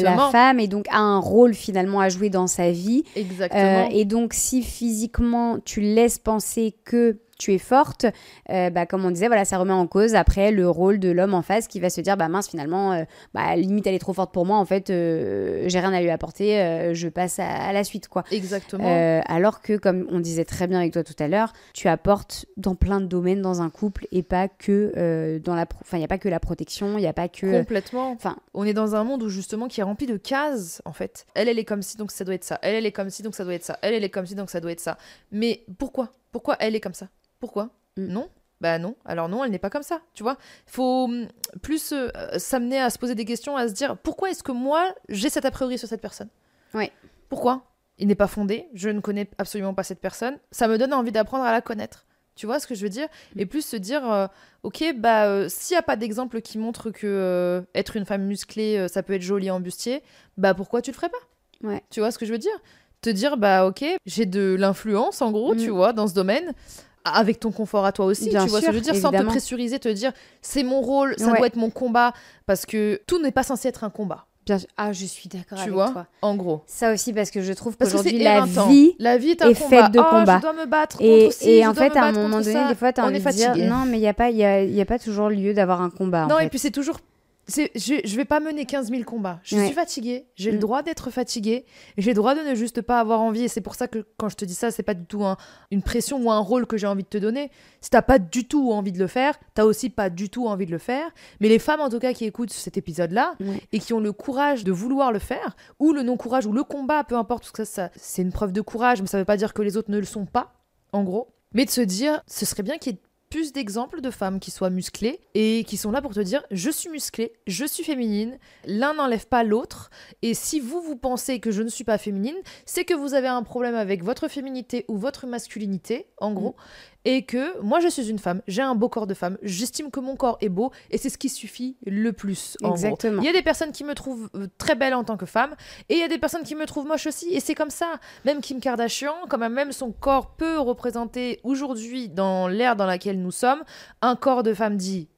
[SPEAKER 3] la femme et donc a un rôle finalement à jouer dans sa vie.
[SPEAKER 1] exactement.
[SPEAKER 3] Euh, et donc, si physiquement tu laisses penser que tu es forte, euh, bah, comme on disait, voilà, ça remet en cause après le rôle de l'homme en face qui va se dire, bah mince, finalement, euh, bah, limite elle est trop forte pour moi, en fait, euh, j'ai rien à lui apporter, je passe à, à la suite, quoi.
[SPEAKER 1] Exactement.
[SPEAKER 3] Alors que, comme on disait très bien avec toi tout à l'heure, tu apportes dans plein de domaines dans un couple et pas que dans la, enfin, il y a pas que la protection, il y a pas que,
[SPEAKER 1] Complètement.
[SPEAKER 3] enfin,
[SPEAKER 1] On est dans un monde où justement qui est rempli de cases en fait. Elle, elle est comme ci donc ça doit être ça. Elle, elle est comme ci donc ça doit être ça. Elle, elle est comme ci donc ça doit être ça. Mais pourquoi? Pourquoi elle est comme ça? Pourquoi?
[SPEAKER 3] Mm.
[SPEAKER 1] Non? Bah non. Alors non, elle n'est pas comme ça. Tu vois Faut hum, plus euh, s'amener à se poser des questions, à se dire pourquoi est-ce que moi j'ai cet a priori sur cette personne?
[SPEAKER 3] Ouais.
[SPEAKER 1] Pourquoi? Il n'est pas fondé. Je ne connais absolument pas cette personne. Ça me donne envie d'apprendre à la connaître. Tu vois ce que je veux dire?
[SPEAKER 3] Mm.
[SPEAKER 1] Et plus se dire, euh, ok, bah euh, s'il n'y a pas d'exemple qui montre que euh, être une femme musclée, ça peut être joli en bustier, bah pourquoi tu le ferais pas?
[SPEAKER 3] Ouais.
[SPEAKER 1] Tu vois ce que je veux dire? Te dire, bah ok, j'ai de l'influence en gros,
[SPEAKER 3] Mm.
[SPEAKER 1] tu vois, dans ce domaine. Avec ton confort à toi aussi,
[SPEAKER 3] Bien
[SPEAKER 1] tu vois ce que je veux dire, sans te pressuriser, te dire c'est mon rôle, ça
[SPEAKER 3] Ouais.
[SPEAKER 1] doit être mon combat, parce que tout n'est pas censé être un combat,
[SPEAKER 3] bien. Ah, je suis d'accord avec
[SPEAKER 1] vois,
[SPEAKER 3] toi.
[SPEAKER 1] en gros.
[SPEAKER 3] Ça aussi parce que je trouve
[SPEAKER 1] Parce que
[SPEAKER 3] qu'aujourd'hui la vie
[SPEAKER 1] la vie est un
[SPEAKER 3] est
[SPEAKER 1] combat.
[SPEAKER 3] faite de
[SPEAKER 1] Oh,
[SPEAKER 3] combats.
[SPEAKER 1] je dois me battre
[SPEAKER 3] et,
[SPEAKER 1] contre ci,
[SPEAKER 3] et
[SPEAKER 1] je
[SPEAKER 3] en
[SPEAKER 1] dois
[SPEAKER 3] fait à un moment donné
[SPEAKER 1] ça.
[SPEAKER 3] des fois tu as
[SPEAKER 1] On
[SPEAKER 3] envie de dire non mais il n'y a pas il y a, y a pas toujours lieu d'avoir un combat en
[SPEAKER 1] Non,
[SPEAKER 3] fait.
[SPEAKER 1] et puis c'est toujours je, je vais pas mener 15 000 combats. Je
[SPEAKER 3] Ouais.
[SPEAKER 1] suis fatiguée, j'ai le
[SPEAKER 3] Mm.
[SPEAKER 1] droit d'être fatiguée, j'ai le droit de ne juste pas avoir envie. Et c'est pour ça que quand je te dis ça, c'est pas du tout un- une pression ou un rôle que j'ai envie de te donner. Si t'as pas du tout envie de le faire, t'as aussi pas du tout envie de le faire. Mais les femmes, en tout cas, qui écoutent cet épisode-là et qui ont le courage de vouloir le faire, ou le non-courage, ou le combat, peu importe, parce que ça, ça- c'est une preuve de courage, mais ça veut pas dire que les autres ne le sont pas, en gros. Mais de se dire, ce serait bien qu'il y ait plus d'exemples de femmes qui soient musclées et qui sont là pour te dire je suis musclée, je suis féminine, l'un n'enlève pas l'autre. Et si vous vous pensez que je ne suis pas féminine, c'est que vous avez un problème avec votre féminité ou votre masculinité en gros et que moi je suis une femme, j'ai un beau corps de femme, j'estime que mon corps est beau et c'est ce qui suffit le plus en.
[SPEAKER 3] Exactement.
[SPEAKER 1] Il y a des personnes qui me trouvent euh, très belle en tant que femme et il y a des personnes qui me trouvent moche aussi et c'est comme ça. Même Kim Kardashian, quand même son corps peut représenter aujourd'hui dans l'ère dans laquelle nous sommes un corps de femme dit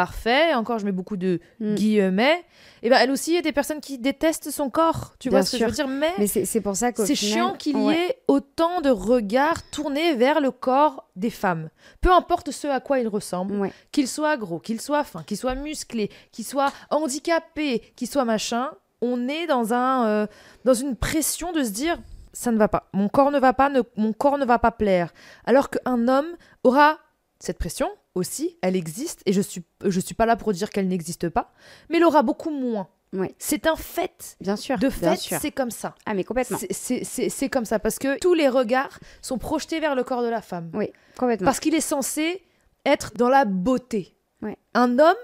[SPEAKER 1] parfait. Encore, je mets beaucoup de
[SPEAKER 3] Mm.
[SPEAKER 1] guillemets. Et ben elle aussi, il y a des personnes qui détestent son corps. Tu
[SPEAKER 3] Bien
[SPEAKER 1] vois ce que je veux dire? Mais,
[SPEAKER 3] Mais c'est pour ça
[SPEAKER 1] c'est chiant qu'il y ait autant de regards tournés vers le corps des femmes. Peu importe ce à quoi ils ressemblent,
[SPEAKER 3] Ouais.
[SPEAKER 1] qu'il soit gros, qu'il soit fin, qu'il soit musclé, qu'il soit handicapé, qu'il soit machin, on est dans un euh, dans une pression de se dire ça ne va pas, mon corps ne va pas, ne- mon corps ne va pas plaire. Alors qu'un homme aura cette pression aussi, elle existe et je suis je suis pas là pour dire qu'elle n'existe pas, mais elle aura beaucoup moins.
[SPEAKER 3] Ouais.
[SPEAKER 1] C'est un fait.
[SPEAKER 3] Bien sûr.
[SPEAKER 1] De fait, c'est comme ça.
[SPEAKER 3] Ah, mais complètement.
[SPEAKER 1] C'est- comme ça parce que tous les regards sont projetés vers le corps de la femme.
[SPEAKER 3] Oui, complètement.
[SPEAKER 1] Parce qu'il est censé être dans la beauté.
[SPEAKER 3] Ouais.
[SPEAKER 1] Un homme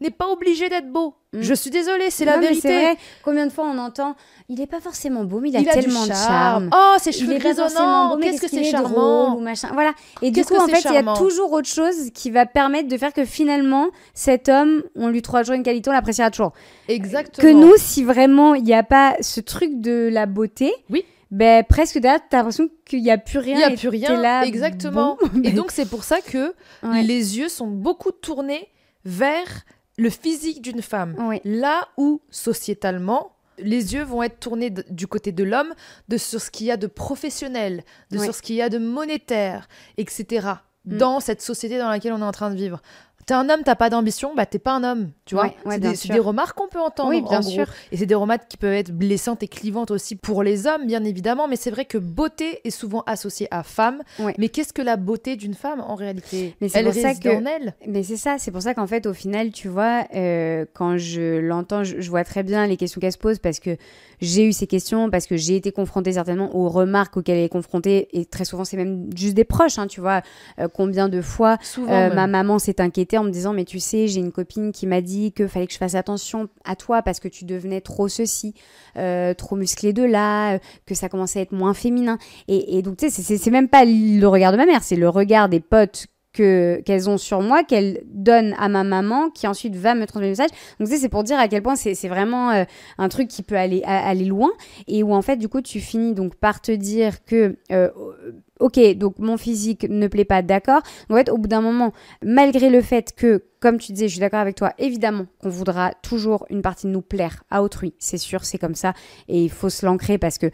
[SPEAKER 1] n'est pas obligé d'être beau.
[SPEAKER 3] Mm.
[SPEAKER 1] Je suis désolée, c'est la vérité.
[SPEAKER 3] Vrai, combien de fois on entend il est pas forcément beau, mais il a
[SPEAKER 1] Il a
[SPEAKER 3] tellement de
[SPEAKER 1] charme. Oh, ses
[SPEAKER 3] il
[SPEAKER 1] cheveux
[SPEAKER 3] mais
[SPEAKER 1] Qu'est-ce que c'est
[SPEAKER 3] est
[SPEAKER 1] charmant.
[SPEAKER 3] drôle ou machin. Voilà. Et du coup, en fait, il y a toujours autre chose qui va permettre de faire que finalement, cet homme, on lui trouvera toujours une qualité, on l'appréciera toujours.
[SPEAKER 1] Exactement.
[SPEAKER 3] Que nous, si vraiment il n'y a pas ce truc de la beauté,
[SPEAKER 1] Oui.
[SPEAKER 3] ben presque derrière, t'as l'impression qu'il n'y a plus rien.
[SPEAKER 1] il n'y a plus rien.
[SPEAKER 3] là,
[SPEAKER 1] Exactement.
[SPEAKER 3] bon,
[SPEAKER 1] Et donc, c'est pour ça que *laughs*
[SPEAKER 3] ouais.
[SPEAKER 1] les yeux sont beaucoup tournés vers le physique d'une femme. Là où, sociétalement, les yeux vont être tournés du côté de l'homme, de sur ce qu'il y a de professionnel, de sur ce qu'il y a de monétaire, etc.
[SPEAKER 3] Mm.
[SPEAKER 1] Dans cette société dans laquelle on est en train de vivre. T'es un homme, t'as pas d'ambition, bah t'es pas un homme, tu vois.
[SPEAKER 3] Ouais, ouais,
[SPEAKER 1] c'est des, remarques qu'on peut entendre.
[SPEAKER 3] Oui,
[SPEAKER 1] en
[SPEAKER 3] bien
[SPEAKER 1] gros.
[SPEAKER 3] sûr.
[SPEAKER 1] Et c'est des remarques qui peuvent être blessantes et clivantes aussi pour les hommes, bien évidemment. Mais c'est vrai que beauté est souvent associée à femme.
[SPEAKER 3] Ouais.
[SPEAKER 1] Mais qu'est-ce que la beauté d'une femme en réalité?
[SPEAKER 3] Mais c'est
[SPEAKER 1] Elle
[SPEAKER 3] pour ça
[SPEAKER 1] réside
[SPEAKER 3] que-
[SPEAKER 1] en elle.
[SPEAKER 3] Mais c'est ça, c'est pour ça qu'en fait, au final, tu vois, euh, quand je l'entends, je, je vois très bien les questions qu'elle se pose parce que j'ai eu ces questions, parce que j'ai été confrontée certainement aux remarques auxquelles elle est confrontée, et très souvent, c'est même juste des proches, hein, tu vois, euh, combien de fois
[SPEAKER 1] Souvent.
[SPEAKER 3] euh, ma maman s'est inquiétée en me disant, mais tu sais, j'ai une copine qui m'a dit que fallait que je fasse attention à toi parce que tu devenais trop ceci, euh, trop musclé de là, euh, que ça commençait à être moins féminin. Et, donc, tu sais, c'est- même pas le regard de ma mère, c'est le regard des potes que qu'elles ont sur moi, qu'elles donnent à ma maman, qui ensuite va me transmettre le message. Donc, c'est pour dire à quel point c'est vraiment euh, un truc qui peut aller, aller loin et où, en fait, du coup, tu finis donc par te dire que, ok, donc mon physique ne plaît pas, d'accord. En fait, au bout d'un moment, malgré le fait que, comme tu disais, je suis d'accord avec toi, évidemment qu'on voudra toujours une partie de nous plaire à autrui, c'est sûr, c'est comme ça, et il faut se l'ancrer parce que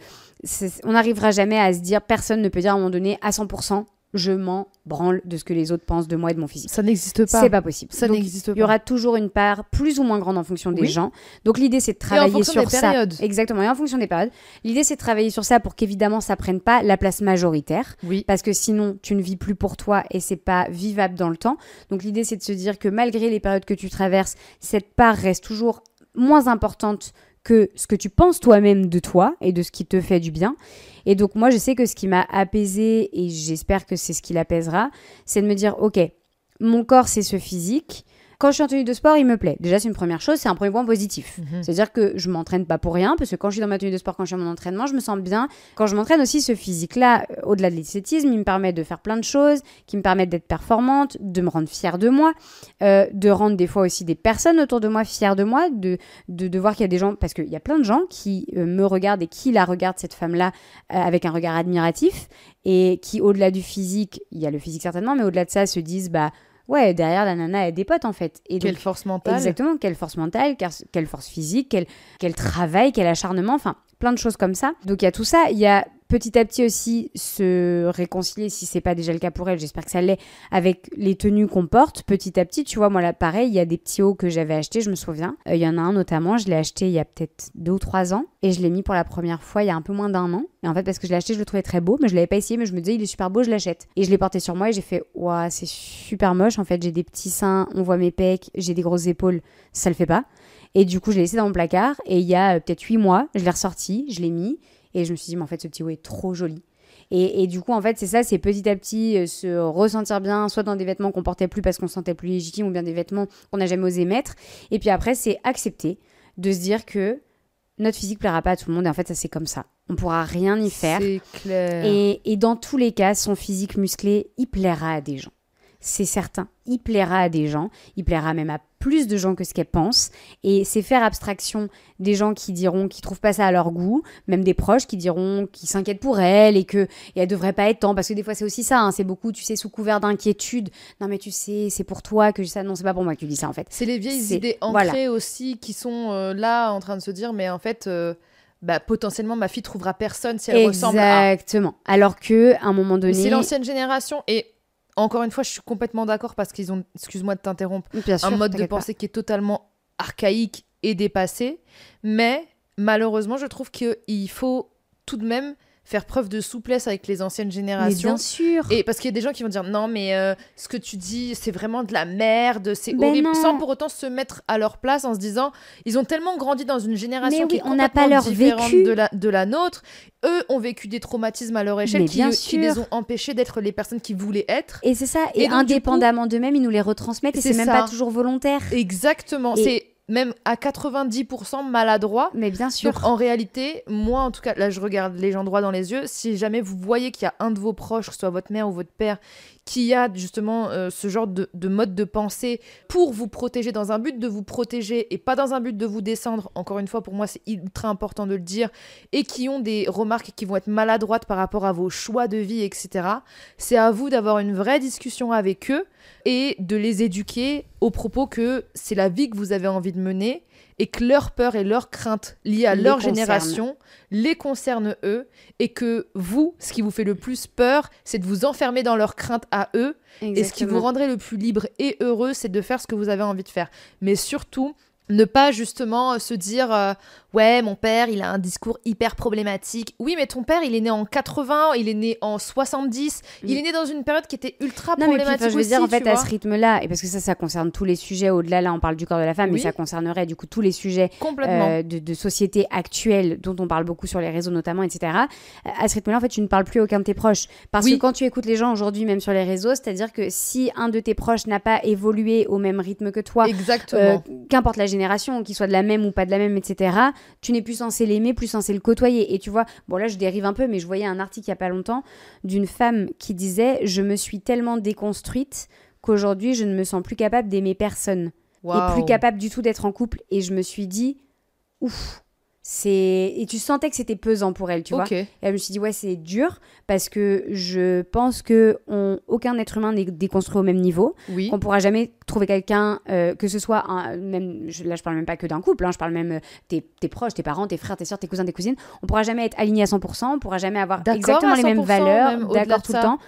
[SPEAKER 3] on n'arrivera jamais à se dire, personne ne peut dire à un moment donné à 100%, je m'en branle de ce que les autres pensent de moi et de mon physique.
[SPEAKER 1] Ça n'existe pas.
[SPEAKER 3] C'est pas possible.
[SPEAKER 1] Ça n'existe pas.
[SPEAKER 3] il y aura toujours une part plus ou moins grande en fonction des
[SPEAKER 1] Oui.
[SPEAKER 3] gens. Donc l'idée c'est de travailler
[SPEAKER 1] fonction
[SPEAKER 3] sur
[SPEAKER 1] des
[SPEAKER 3] ça.
[SPEAKER 1] périodes.
[SPEAKER 3] Exactement, et en fonction des périodes. L'idée c'est de travailler sur ça pour qu'évidemment ça prenne pas la place majoritaire
[SPEAKER 1] Oui.
[SPEAKER 3] parce que sinon tu ne vis plus pour toi et c'est pas vivable dans le temps. Donc l'idée c'est de se dire que malgré les périodes que tu traverses, cette part reste toujours moins importante que ce que tu penses toi-même de toi et de ce qui te fait du bien. Et donc moi je sais que ce qui m'a apaisé et j'espère que c'est ce qui l'apaisera, c'est de me dire ok, mon corps c'est ce physique. Quand je suis en tenue de sport, il me plaît. Déjà, c'est une première chose, c'est un premier point positif.
[SPEAKER 1] Mhm.
[SPEAKER 3] C'est-à-dire que je m'entraîne pas pour rien, parce que quand je suis dans ma tenue de sport, quand je suis à mon entraînement, je me sens bien. Quand je m'entraîne aussi, ce physique-là, euh, au-delà de l'esthétisme, il me permet de faire plein de choses, qui me permettent d'être performante, de me rendre fière de moi, euh, de rendre des fois aussi des personnes autour de moi fières de moi, de, de, de voir qu'il y a des gens, parce qu'il y a plein de gens qui euh, me regardent et qui la regardent, cette femme-là, euh, avec un regard admiratif, et qui, au-delà du physique, il y a le physique certainement, mais au-delà de ça, se disent, bah, ouais, derrière la nana, elle a des potes en fait. Et
[SPEAKER 1] Quelle
[SPEAKER 3] donc,
[SPEAKER 1] force mentale.
[SPEAKER 3] Exactement, quelle force mentale, quelle, quelle force physique, quel, quel travail, quel acharnement, enfin plein de choses comme ça. Donc il y a tout ça, il y a petit à petit aussi se réconcilier, si c'est pas déjà le cas pour elle, j'espère que ça l'est, avec les tenues qu'on porte petit à petit. Tu vois, moi là, pareil, il y a des petits hauts que j'avais achetés, je me souviens. Euh, Il y en a un notamment, je l'ai acheté il y a peut-être deux ou trois ans et je l'ai mis pour la première fois il y a un peu moins d'un an. Et en fait, parce que je l'ai acheté, je le trouvais très beau, mais je l'avais pas essayé, mais je me disais, il est super beau, je l'achète. Et je l'ai porté sur moi et j'ai fait, waouh, c'est super moche. En fait, j'ai des petits seins, on voit mes pecs, j'ai des grosses épaules, ça le fait pas. Et du coup, je l'ai laissé dans mon placard et il y a euh, peut-être huit mois, je l'ai ressorti, je l'ai mis et je me suis dit, mais en fait, ce petit haut est trop joli. Et, et du coup, en fait, c'est ça, c'est petit à petit euh, se ressentir bien, soit dans des vêtements qu'on portait plus parce qu'on se sentait plus légitime, ou bien des vêtements qu'on n'a jamais osé mettre. Et puis après, c'est accepter de se dire que notre physique plaira pas à tout le monde. Et en fait, ça, c'est comme ça. On pourra rien y faire.
[SPEAKER 1] C'est clair.
[SPEAKER 3] Et, et dans tous les cas, son physique musclé, il plaira à des gens. C'est certain. Il plaira à des gens. Il plaira même à plus de gens que ce qu'elle pense. Et c'est faire abstraction des gens qui diront qu'ils trouvent pas ça à leur goût, même des proches qui diront qu'ils s'inquiètent pour elle et que et elle devrait pas être tant. Parce que des fois, c'est aussi ça. hein, c'est beaucoup, tu sais, sous couvert d'inquiétude. Non, mais tu sais, c'est pour toi que je dis ça. Non, c'est pas pour moi que tu dis ça, en fait.
[SPEAKER 1] C'est les vieilles idées
[SPEAKER 3] voilà.
[SPEAKER 1] ancrées aussi qui sont euh, là en train de se dire, mais en fait, euh, bah, potentiellement, ma fille trouvera personne si elle ressemble à.
[SPEAKER 3] Exactement. Alors que à un moment donné,
[SPEAKER 1] C'est l'ancienne génération et encore une fois, je suis complètement d'accord parce qu'ils ont, excuse-moi de t'interrompre,
[SPEAKER 3] sûr,
[SPEAKER 1] un mode de
[SPEAKER 3] pas.
[SPEAKER 1] pensée qui est totalement archaïque et dépassé. Mais malheureusement, je trouve qu'il faut tout de même faire preuve de souplesse avec les anciennes
[SPEAKER 3] Mais
[SPEAKER 1] générations.
[SPEAKER 3] bien sûr.
[SPEAKER 1] Et parce qu'il y a des gens qui vont dire non, mais euh, ce que tu dis, c'est vraiment de la merde, c'est
[SPEAKER 3] Ben
[SPEAKER 1] horrible,
[SPEAKER 3] non.
[SPEAKER 1] sans pour autant se mettre à leur place en se disant ils ont tellement grandi dans une génération
[SPEAKER 3] Mais
[SPEAKER 1] qui
[SPEAKER 3] oui,
[SPEAKER 1] est
[SPEAKER 3] on n'a pas
[SPEAKER 1] complètement
[SPEAKER 3] leur
[SPEAKER 1] différente
[SPEAKER 3] vécu.
[SPEAKER 1] de la, de la nôtre. Eux ont vécu des traumatismes à leur échelle
[SPEAKER 3] Mais
[SPEAKER 1] qui, les ont empêchés d'être les personnes qu'ils voulaient être.
[SPEAKER 3] Et c'est ça.
[SPEAKER 1] Et
[SPEAKER 3] Et,
[SPEAKER 1] donc, du
[SPEAKER 3] indépendamment d'eux-mêmes, ils nous les retransmettent et
[SPEAKER 1] C'est
[SPEAKER 3] même pas toujours volontaire.
[SPEAKER 1] Exactement.
[SPEAKER 3] Et-
[SPEAKER 1] C'est même à 90% maladroit.
[SPEAKER 3] Mais bien sûr.
[SPEAKER 1] Donc en réalité, moi en tout cas, là je regarde les gens droit dans les yeux. Si jamais vous voyez qu'il y a un de vos proches, que ce soit votre mère ou votre père, qui a justement euh, ce genre de, de mode de pensée pour vous protéger dans un but de vous protéger et pas dans un but de vous descendre, encore une fois pour moi c'est ultra important de le dire, et qui ont des remarques qui vont être maladroites par rapport à vos choix de vie, etc. C'est à vous d'avoir une vraie discussion avec eux et de les éduquer au propos que c'est la vie que vous avez envie de mener et que leur peur et leurs craintes liées à
[SPEAKER 3] Les
[SPEAKER 1] leur génération les concernent eux et que vous, ce qui vous fait le plus peur, c'est de vous enfermer dans leurs craintes à eux et ce qui vous rendrait le plus libre et heureux, c'est de faire ce que vous avez envie de faire. Mais surtout, ne pas justement se dire euh, ouais mon père il a un discours hyper problématique oui mais ton père il est né en 80 il est né en 70 il est né dans une période qui était ultra
[SPEAKER 3] Non, mais puis,
[SPEAKER 1] problématique
[SPEAKER 3] enfin, je veux
[SPEAKER 1] aussi,
[SPEAKER 3] dire, en fait, à ce rythme-là, et parce que ça, ça concerne tous les sujets, au-delà, là, on parle du corps de la femme,
[SPEAKER 1] Oui.
[SPEAKER 3] mais ça concernerait, du coup, tous les sujets euh, de, de société actuelle, dont on parle beaucoup sur les réseaux notamment, etc. À ce rythme-là, en fait, tu ne parles plus à aucun de tes proches. Parce
[SPEAKER 1] Oui.
[SPEAKER 3] que quand tu écoutes les gens aujourd'hui, même sur les réseaux, c'est-à-dire que si un de tes proches n'a pas évolué au même rythme que toi, Euh, qu'importe la génération, qu'il soit de la même ou pas de la même, etc., tu n'es plus censé l'aimer, plus censé le côtoyer. Et tu vois, bon là je dérive un peu, mais je voyais un article il y a pas longtemps d'une femme qui disait Je me suis tellement déconstruite qu'aujourd'hui je ne me sens plus capable d'aimer personne et plus capable du tout d'être en couple. Et je me suis dit Ouf c'est et tu sentais que c'était pesant pour elle tu vois et elle me suis dit ouais c'est dur parce que je pense que on, aucun être humain n'est déconstruit au même niveau
[SPEAKER 1] oui
[SPEAKER 3] qu'on pourra jamais trouver quelqu'un, euh, que ce soit un, même, je- là je parle même pas que d'un couple, hein, je parle même euh, tes, tes proches, tes parents, tes frères, tes soeurs, tes cousins, tes cousines, on pourra jamais être aligné à 100%, on pourra jamais avoir exactement les mêmes
[SPEAKER 1] 100%,
[SPEAKER 3] valeurs, d'accord tout le temps.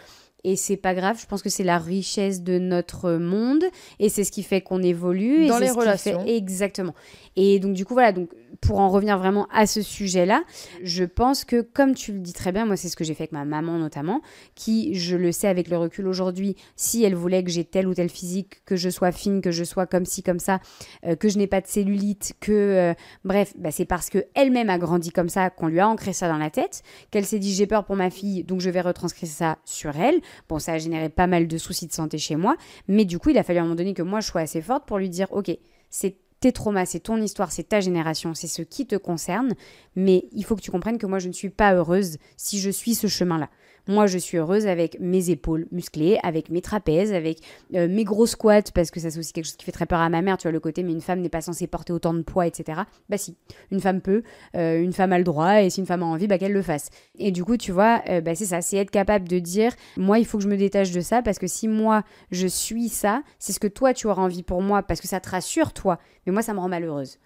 [SPEAKER 3] Et c'est pas grave, je pense que c'est la richesse de notre monde et c'est ce qui fait qu'on évolue.
[SPEAKER 1] Dans les
[SPEAKER 3] ce qui
[SPEAKER 1] relations.
[SPEAKER 3] fait- Exactement. Et donc du coup voilà, donc pour en revenir vraiment à ce sujet-là, je pense que comme tu le dis très bien, moi c'est ce que j'ai fait avec ma maman notamment, qui je le sais avec le recul aujourd'hui, si elle voulait que j'ai tel ou tel physique, que je sois fine, que je sois comme ci comme ça, euh, que je n'ai pas de cellulite, que euh, bref, bah, c'est parce que elle-même a grandi comme ça qu'on lui a ancré ça dans la tête, qu'elle s'est dit j'ai peur pour ma fille, donc je vais retranscrire ça sur elle. Bon, ça a généré pas mal de soucis de santé chez moi, mais du coup il a fallu à un moment donné que moi je sois assez forte pour lui dire ok, c'est tes traumas, c'est ton histoire, c'est ta génération, c'est ce qui te concerne, mais il faut que tu comprennes que moi je ne suis pas heureuse si je suis ce chemin-là. Moi, je suis heureuse avec mes épaules musclées, avec mes trapèzes, avec euh, mes gros squats, parce que ça, c'est aussi quelque chose qui fait très peur à ma mère, tu vois, le côté, mais une femme n'est pas censée porter autant de poids, etc. Bah si, une femme peut, euh, une femme a le droit, et si une femme a envie, bah qu'elle le fasse. Et du coup, tu vois, euh, bah c'est ça, c'est être capable de dire, moi, il faut que je me détache de ça, parce que si moi, je suis ça, c'est ce que toi, tu auras envie pour moi, parce que ça te rassure, toi, mais moi, ça me rend malheureuse.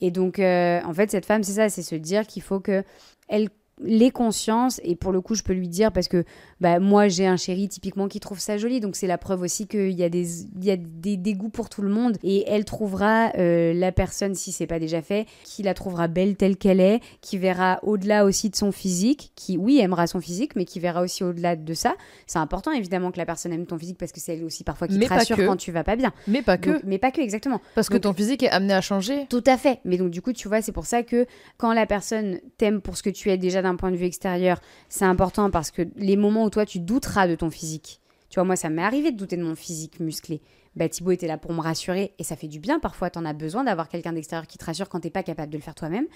[SPEAKER 3] Et donc, en fait, cette femme, c'est ça, c'est se dire qu'il faut que elle les consciences et pour le coup je peux lui dire parce que bah, moi j'ai un chéri typiquement qui trouve ça joli donc c'est la preuve aussi qu'il y a des il y a des, des goûts pour tout le monde et elle trouvera euh, la personne si c'est pas déjà fait qui la trouvera belle telle qu'elle est qui verra au-delà aussi de son physique qui oui aimera son physique mais qui verra aussi au-delà de ça c'est important évidemment que la personne aime ton physique parce que c'est elle aussi parfois qui
[SPEAKER 1] Mais
[SPEAKER 3] te rassure
[SPEAKER 1] que.
[SPEAKER 3] quand tu vas pas bien
[SPEAKER 1] Mais pas que.
[SPEAKER 3] Donc, mais pas que exactement
[SPEAKER 1] parce que ton physique est amené à changer.
[SPEAKER 3] tout à fait. Mais donc, du coup, tu vois, c'est pour ça que quand la personne t'aime pour ce que tu es déjà d'un point de vue extérieur, c'est important parce que les moments où toi, tu douteras de ton physique. Tu vois, moi, ça m'est arrivé de douter de mon physique musclé. Bah, Thibaut était là pour me rassurer et ça fait du bien. Parfois, t'en as besoin d'avoir quelqu'un d'extérieur qui te rassure quand t'es pas capable de le faire toi-même.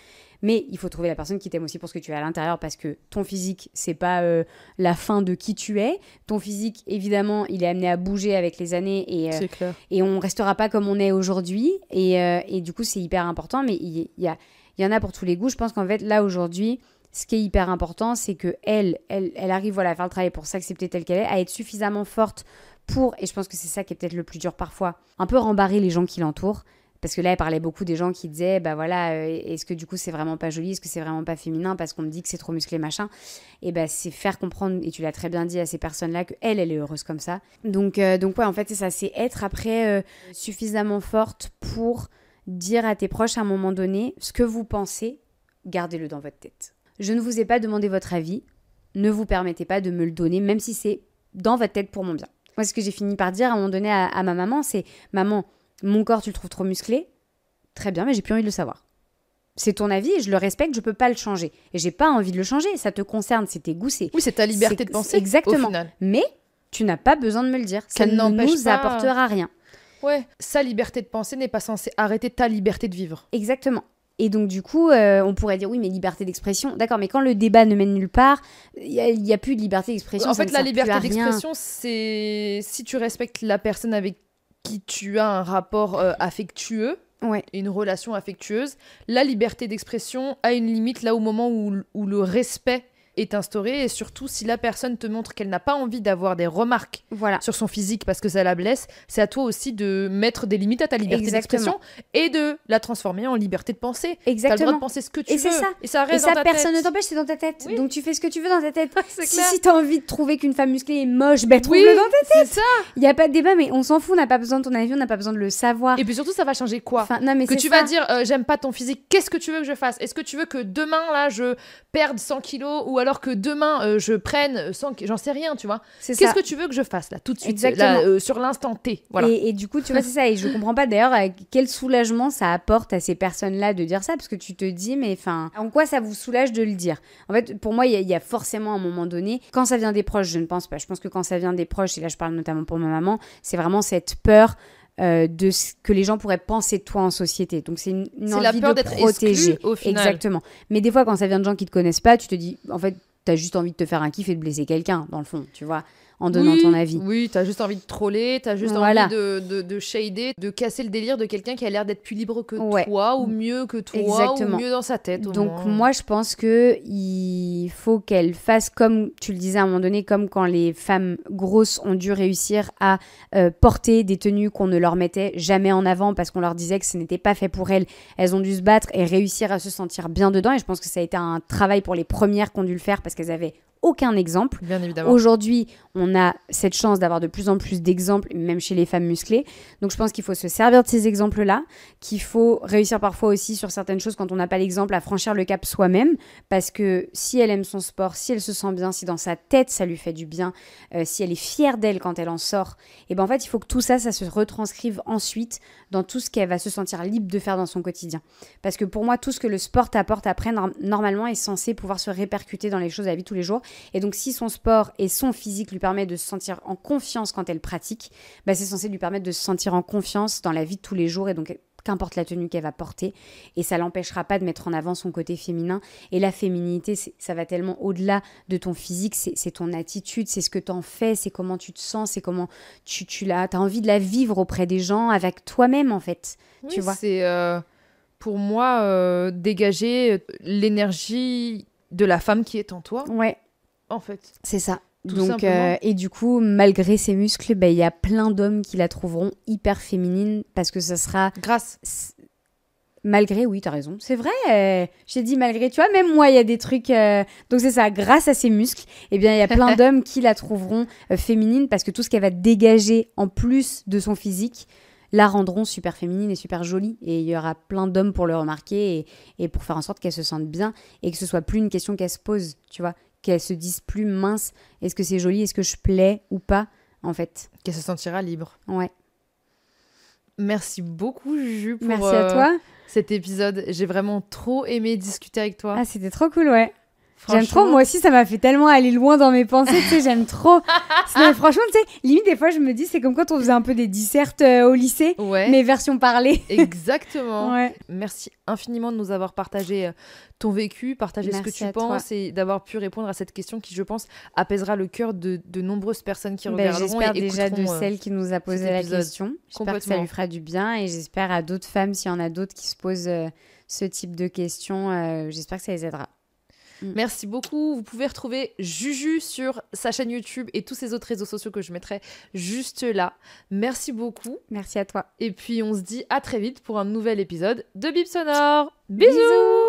[SPEAKER 3] Mais il faut trouver la personne qui t'aime aussi pour ce que tu es à l'intérieur parce que ton physique, c'est pas euh, la fin de qui tu es. Ton physique, évidemment, il est amené à bouger avec les années et, euh,
[SPEAKER 1] clair.
[SPEAKER 3] et on restera pas comme on est aujourd'hui et, euh, et du coup c'est hyper important mais il y, a, il y en a pour tous les goûts je pense qu'en fait là aujourd'hui ce qui est hyper important c'est que elle, elle arrive voilà à faire le travail pour s'accepter telle qu'elle est à être suffisamment forte pour et je pense que c'est ça qui est peut-être le plus dur parfois un peu rembarrer les gens qui l'entourent parce que là, elle parlait beaucoup des gens qui disaient, bah voilà, euh, est-ce que du coup c'est vraiment pas joli, est-ce que c'est vraiment pas féminin parce qu'on me dit que c'est trop musclé, machin. Et bah c'est faire comprendre, et tu l'as très bien dit à ces personnes-là, que elle, elle est heureuse comme ça. Donc, euh, donc ouais, en fait, c'est ça, c'est être après euh, suffisamment forte pour dire à tes proches à un moment donné ce que vous pensez, gardez-le dans votre tête. Je ne vous ai pas demandé votre avis, ne vous permettez pas de me le donner, même si c'est dans votre tête pour mon bien. Moi, ce que j'ai fini par dire à un moment donné à, à ma maman, c'est Maman, mon corps, tu le trouves trop musclé? Très bien, mais j'ai plus envie de le savoir. C'est ton avis et je le respecte, je peux pas le changer. Et j'ai pas envie de le changer, ça te concerne, c'est tes goûts, c'est.
[SPEAKER 1] Oui, c'est ta liberté de penser.
[SPEAKER 3] exactement.
[SPEAKER 1] Au final.
[SPEAKER 3] Mais tu n'as pas besoin de me le dire. Ça
[SPEAKER 1] Ça
[SPEAKER 3] ne nous
[SPEAKER 1] pas-
[SPEAKER 3] apportera rien.
[SPEAKER 1] Ouais. Sa liberté de penser n'est pas censée arrêter ta liberté de vivre.
[SPEAKER 3] Exactement. Et donc, du coup, euh, on pourrait dire oui, mais liberté d'expression. D'accord, mais quand le débat ne mène nulle part, il n'y a, il y a plus de liberté d'expression.
[SPEAKER 1] En fait, la liberté d'expression, c'est si tu respectes la personne avec qui tu as un rapport euh, affectueux,
[SPEAKER 3] Ouais.
[SPEAKER 1] une relation affectueuse, la liberté d'expression a une limite là au moment où, où le respect est instauré et surtout si la personne te montre qu'elle n'a pas envie d'avoir des remarques
[SPEAKER 3] Voilà.
[SPEAKER 1] sur son physique parce que ça la blesse, c'est à toi aussi de mettre des limites à ta liberté
[SPEAKER 3] Exactement.
[SPEAKER 1] d'expression et de la transformer en liberté de penser. T'as le droit
[SPEAKER 3] Exactement.
[SPEAKER 1] de penser ce que tu
[SPEAKER 3] Et
[SPEAKER 1] veux.
[SPEAKER 3] c'est ça.
[SPEAKER 1] Et ça
[SPEAKER 3] Et ça,
[SPEAKER 1] dans ta
[SPEAKER 3] personne
[SPEAKER 1] tête.
[SPEAKER 3] ne t'empêche, c'est dans ta tête.
[SPEAKER 1] Oui.
[SPEAKER 3] Donc tu fais ce que tu veux dans ta tête. *laughs* Si, si t'as envie de trouver qu'une femme musclée est moche, ben
[SPEAKER 1] Oui,
[SPEAKER 3] trouve-le dans ta tête.
[SPEAKER 1] c'est ça.
[SPEAKER 3] Il n'y a pas de débat, mais on s'en fout, on n'a pas besoin de ton avis, on n'a pas besoin de le savoir.
[SPEAKER 1] Et puis surtout, ça va changer quoi
[SPEAKER 3] Enfin, non, mais
[SPEAKER 1] que tu
[SPEAKER 3] ça.
[SPEAKER 1] vas dire euh, j'aime pas ton physique, qu'est-ce que tu veux que je fasse? Est-ce que tu veux que demain là je perde 100 kilos ou alors que demain euh, je prenne 100 kilos J'en sais rien, tu vois.
[SPEAKER 3] C'est ça.
[SPEAKER 1] Qu'est-ce que tu veux que je fasse là tout de suite? Là, euh, sur l'instant T Voilà.
[SPEAKER 3] Et, et du coup, tu vois, c'est ça. Et je comprends pas d'ailleurs euh, quel soulagement ça apporte à ces personnes-là de dire ça, parce que tu te dis, mais enfin, en quoi ça vous soulage de le dire? En fait, pour moi, il y, y a forcément un moment donné, quand ça vient des proches, je ne pense pas. Je pense que quand ça vient des proches, et là je parle notamment pour ma maman, c'est vraiment cette peur. Euh, de ce que les gens pourraient penser de toi en société. Donc c'est une, une
[SPEAKER 1] C'est la
[SPEAKER 3] envie
[SPEAKER 1] peur
[SPEAKER 3] de
[SPEAKER 1] d'être
[SPEAKER 3] protéger.
[SPEAKER 1] exclu, au final.
[SPEAKER 3] Exactement. Mais des fois, quand ça vient de gens qui te connaissent pas, tu te dis, en fait, t'as juste envie de te faire un kiff et de blesser quelqu'un, dans le fond, tu vois, en donnant
[SPEAKER 1] oui,
[SPEAKER 3] ton avis.
[SPEAKER 1] Oui, t'as juste envie de troller, t'as juste
[SPEAKER 3] Voilà.
[SPEAKER 1] envie de, de, de shader, de casser le délire de quelqu'un qui a l'air d'être plus libre que
[SPEAKER 3] Ouais.
[SPEAKER 1] toi ou mieux que toi
[SPEAKER 3] Exactement.
[SPEAKER 1] ou mieux dans sa tête.
[SPEAKER 3] Donc
[SPEAKER 1] moins.
[SPEAKER 3] moi je pense que il faut qu'elle fasse comme tu le disais à un moment donné, comme quand les femmes grosses ont dû réussir à euh, porter des tenues qu'on ne leur mettait jamais en avant parce qu'on leur disait que ce n'était pas fait pour elles. Elles ont dû se battre et réussir à se sentir bien dedans. Et je pense que ça a été un travail pour les premières qui ont dû le faire parce qu'elles avaient aucun exemple.
[SPEAKER 1] Bien évidemment.
[SPEAKER 3] Aujourd'hui, on a cette chance d'avoir de plus en plus d'exemples, même chez les femmes musclées. Donc je pense qu'il faut se servir de ces exemples-là, qu'il faut réussir parfois aussi sur certaines choses quand on n'a pas l'exemple à franchir le cap soi-même, parce que si elle aime son sport, si elle se sent bien, si dans sa tête ça lui fait du bien, euh, si elle est fière d'elle quand elle en sort, et ben en fait il faut que tout ça, ça se retranscrive ensuite dans tout ce qu'elle va se sentir libre de faire dans son quotidien. Parce que pour moi, tout ce que le sport t'apporte après, nor- normalement, est censé pouvoir se répercuter dans les choses de la vie tous les jours. Et donc, si son sport et son physique lui permettent de se sentir en confiance quand elle pratique, bah, c'est censé lui permettre de se sentir en confiance dans la vie de tous les jours et donc qu'importe la tenue qu'elle va porter. Et ça l'empêchera pas de mettre en avant son côté féminin. Et la féminité, ça va tellement au-delà de ton physique, c'est ton attitude, c'est ce que tu en fais, c'est comment tu te sens, c'est comment tu, tu as envie de la vivre auprès des gens, avec toi-même en fait.
[SPEAKER 1] Oui,
[SPEAKER 3] tu vois?
[SPEAKER 1] C'est euh, pour moi euh, dégager l'énergie de la femme qui est en toi,
[SPEAKER 3] Ouais,
[SPEAKER 1] en fait.
[SPEAKER 3] C'est ça.
[SPEAKER 1] Tout
[SPEAKER 3] Donc, euh, et du coup, malgré ses muscles, bah, il y a plein d'hommes qui la trouveront hyper féminine parce que ça sera.
[SPEAKER 1] Grâce.
[SPEAKER 3] Malgré, oui, t'as raison. C'est vrai. euh, J'ai dit malgré. Tu vois, même moi, il y a des trucs. euh, Donc, c'est ça. Grâce à ses muscles, eh bien, il y a plein *laughs* d'hommes qui la trouveront euh, féminine parce que tout ce qu'elle va dégager en plus de son physique la rendront super féminine et super jolie. Et il y aura plein d'hommes pour le remarquer et, et pour faire en sorte qu'elle se sente bien et que ce soit plus une question qu'elle se pose, tu vois. Qu'elle se dise plus mince. Est-ce que c'est joli? Est-ce que je plais ou pas En fait?
[SPEAKER 1] Qu'elle se sentira libre.
[SPEAKER 3] Ouais.
[SPEAKER 1] Merci beaucoup, Juju, pour
[SPEAKER 3] Merci
[SPEAKER 1] euh,
[SPEAKER 3] à toi.
[SPEAKER 1] cet épisode. J'ai vraiment trop aimé discuter avec toi.
[SPEAKER 3] Ah, c'était trop cool, ouais. J'aime trop, moi aussi, ça m'a fait tellement aller loin dans mes pensées, tu sais, j'aime trop. *laughs* Non, mais franchement, tu sais, limite, des fois, je me dis, c'est comme quand on faisait un peu des dissertes euh, au lycée,
[SPEAKER 1] Ouais,
[SPEAKER 3] mais version parlée. *laughs*
[SPEAKER 1] exactement.
[SPEAKER 3] Ouais.
[SPEAKER 1] Merci infiniment de nous avoir partagé euh, ton vécu, partagé ce que
[SPEAKER 3] Merci
[SPEAKER 1] tu
[SPEAKER 3] toi.
[SPEAKER 1] penses et d'avoir pu répondre à cette question qui, je pense, apaisera le cœur de, de nombreuses personnes qui
[SPEAKER 3] Ben,
[SPEAKER 1] regarderont
[SPEAKER 3] j'espère déjà de
[SPEAKER 1] euh,
[SPEAKER 3] celle qui nous a posé la question. J'espère que ça lui fera du bien et j'espère à d'autres femmes, s'il y en a d'autres qui se posent euh, ce type de questions, j'espère que ça les aidera.
[SPEAKER 1] Merci beaucoup. Vous pouvez retrouver Juju sur sa chaîne YouTube et tous ses autres réseaux sociaux que je mettrai juste là. Merci beaucoup.
[SPEAKER 3] Merci à toi.
[SPEAKER 1] Et puis on se dit à très vite pour un nouvel épisode de Bip Sonore. Bisous
[SPEAKER 3] Bisous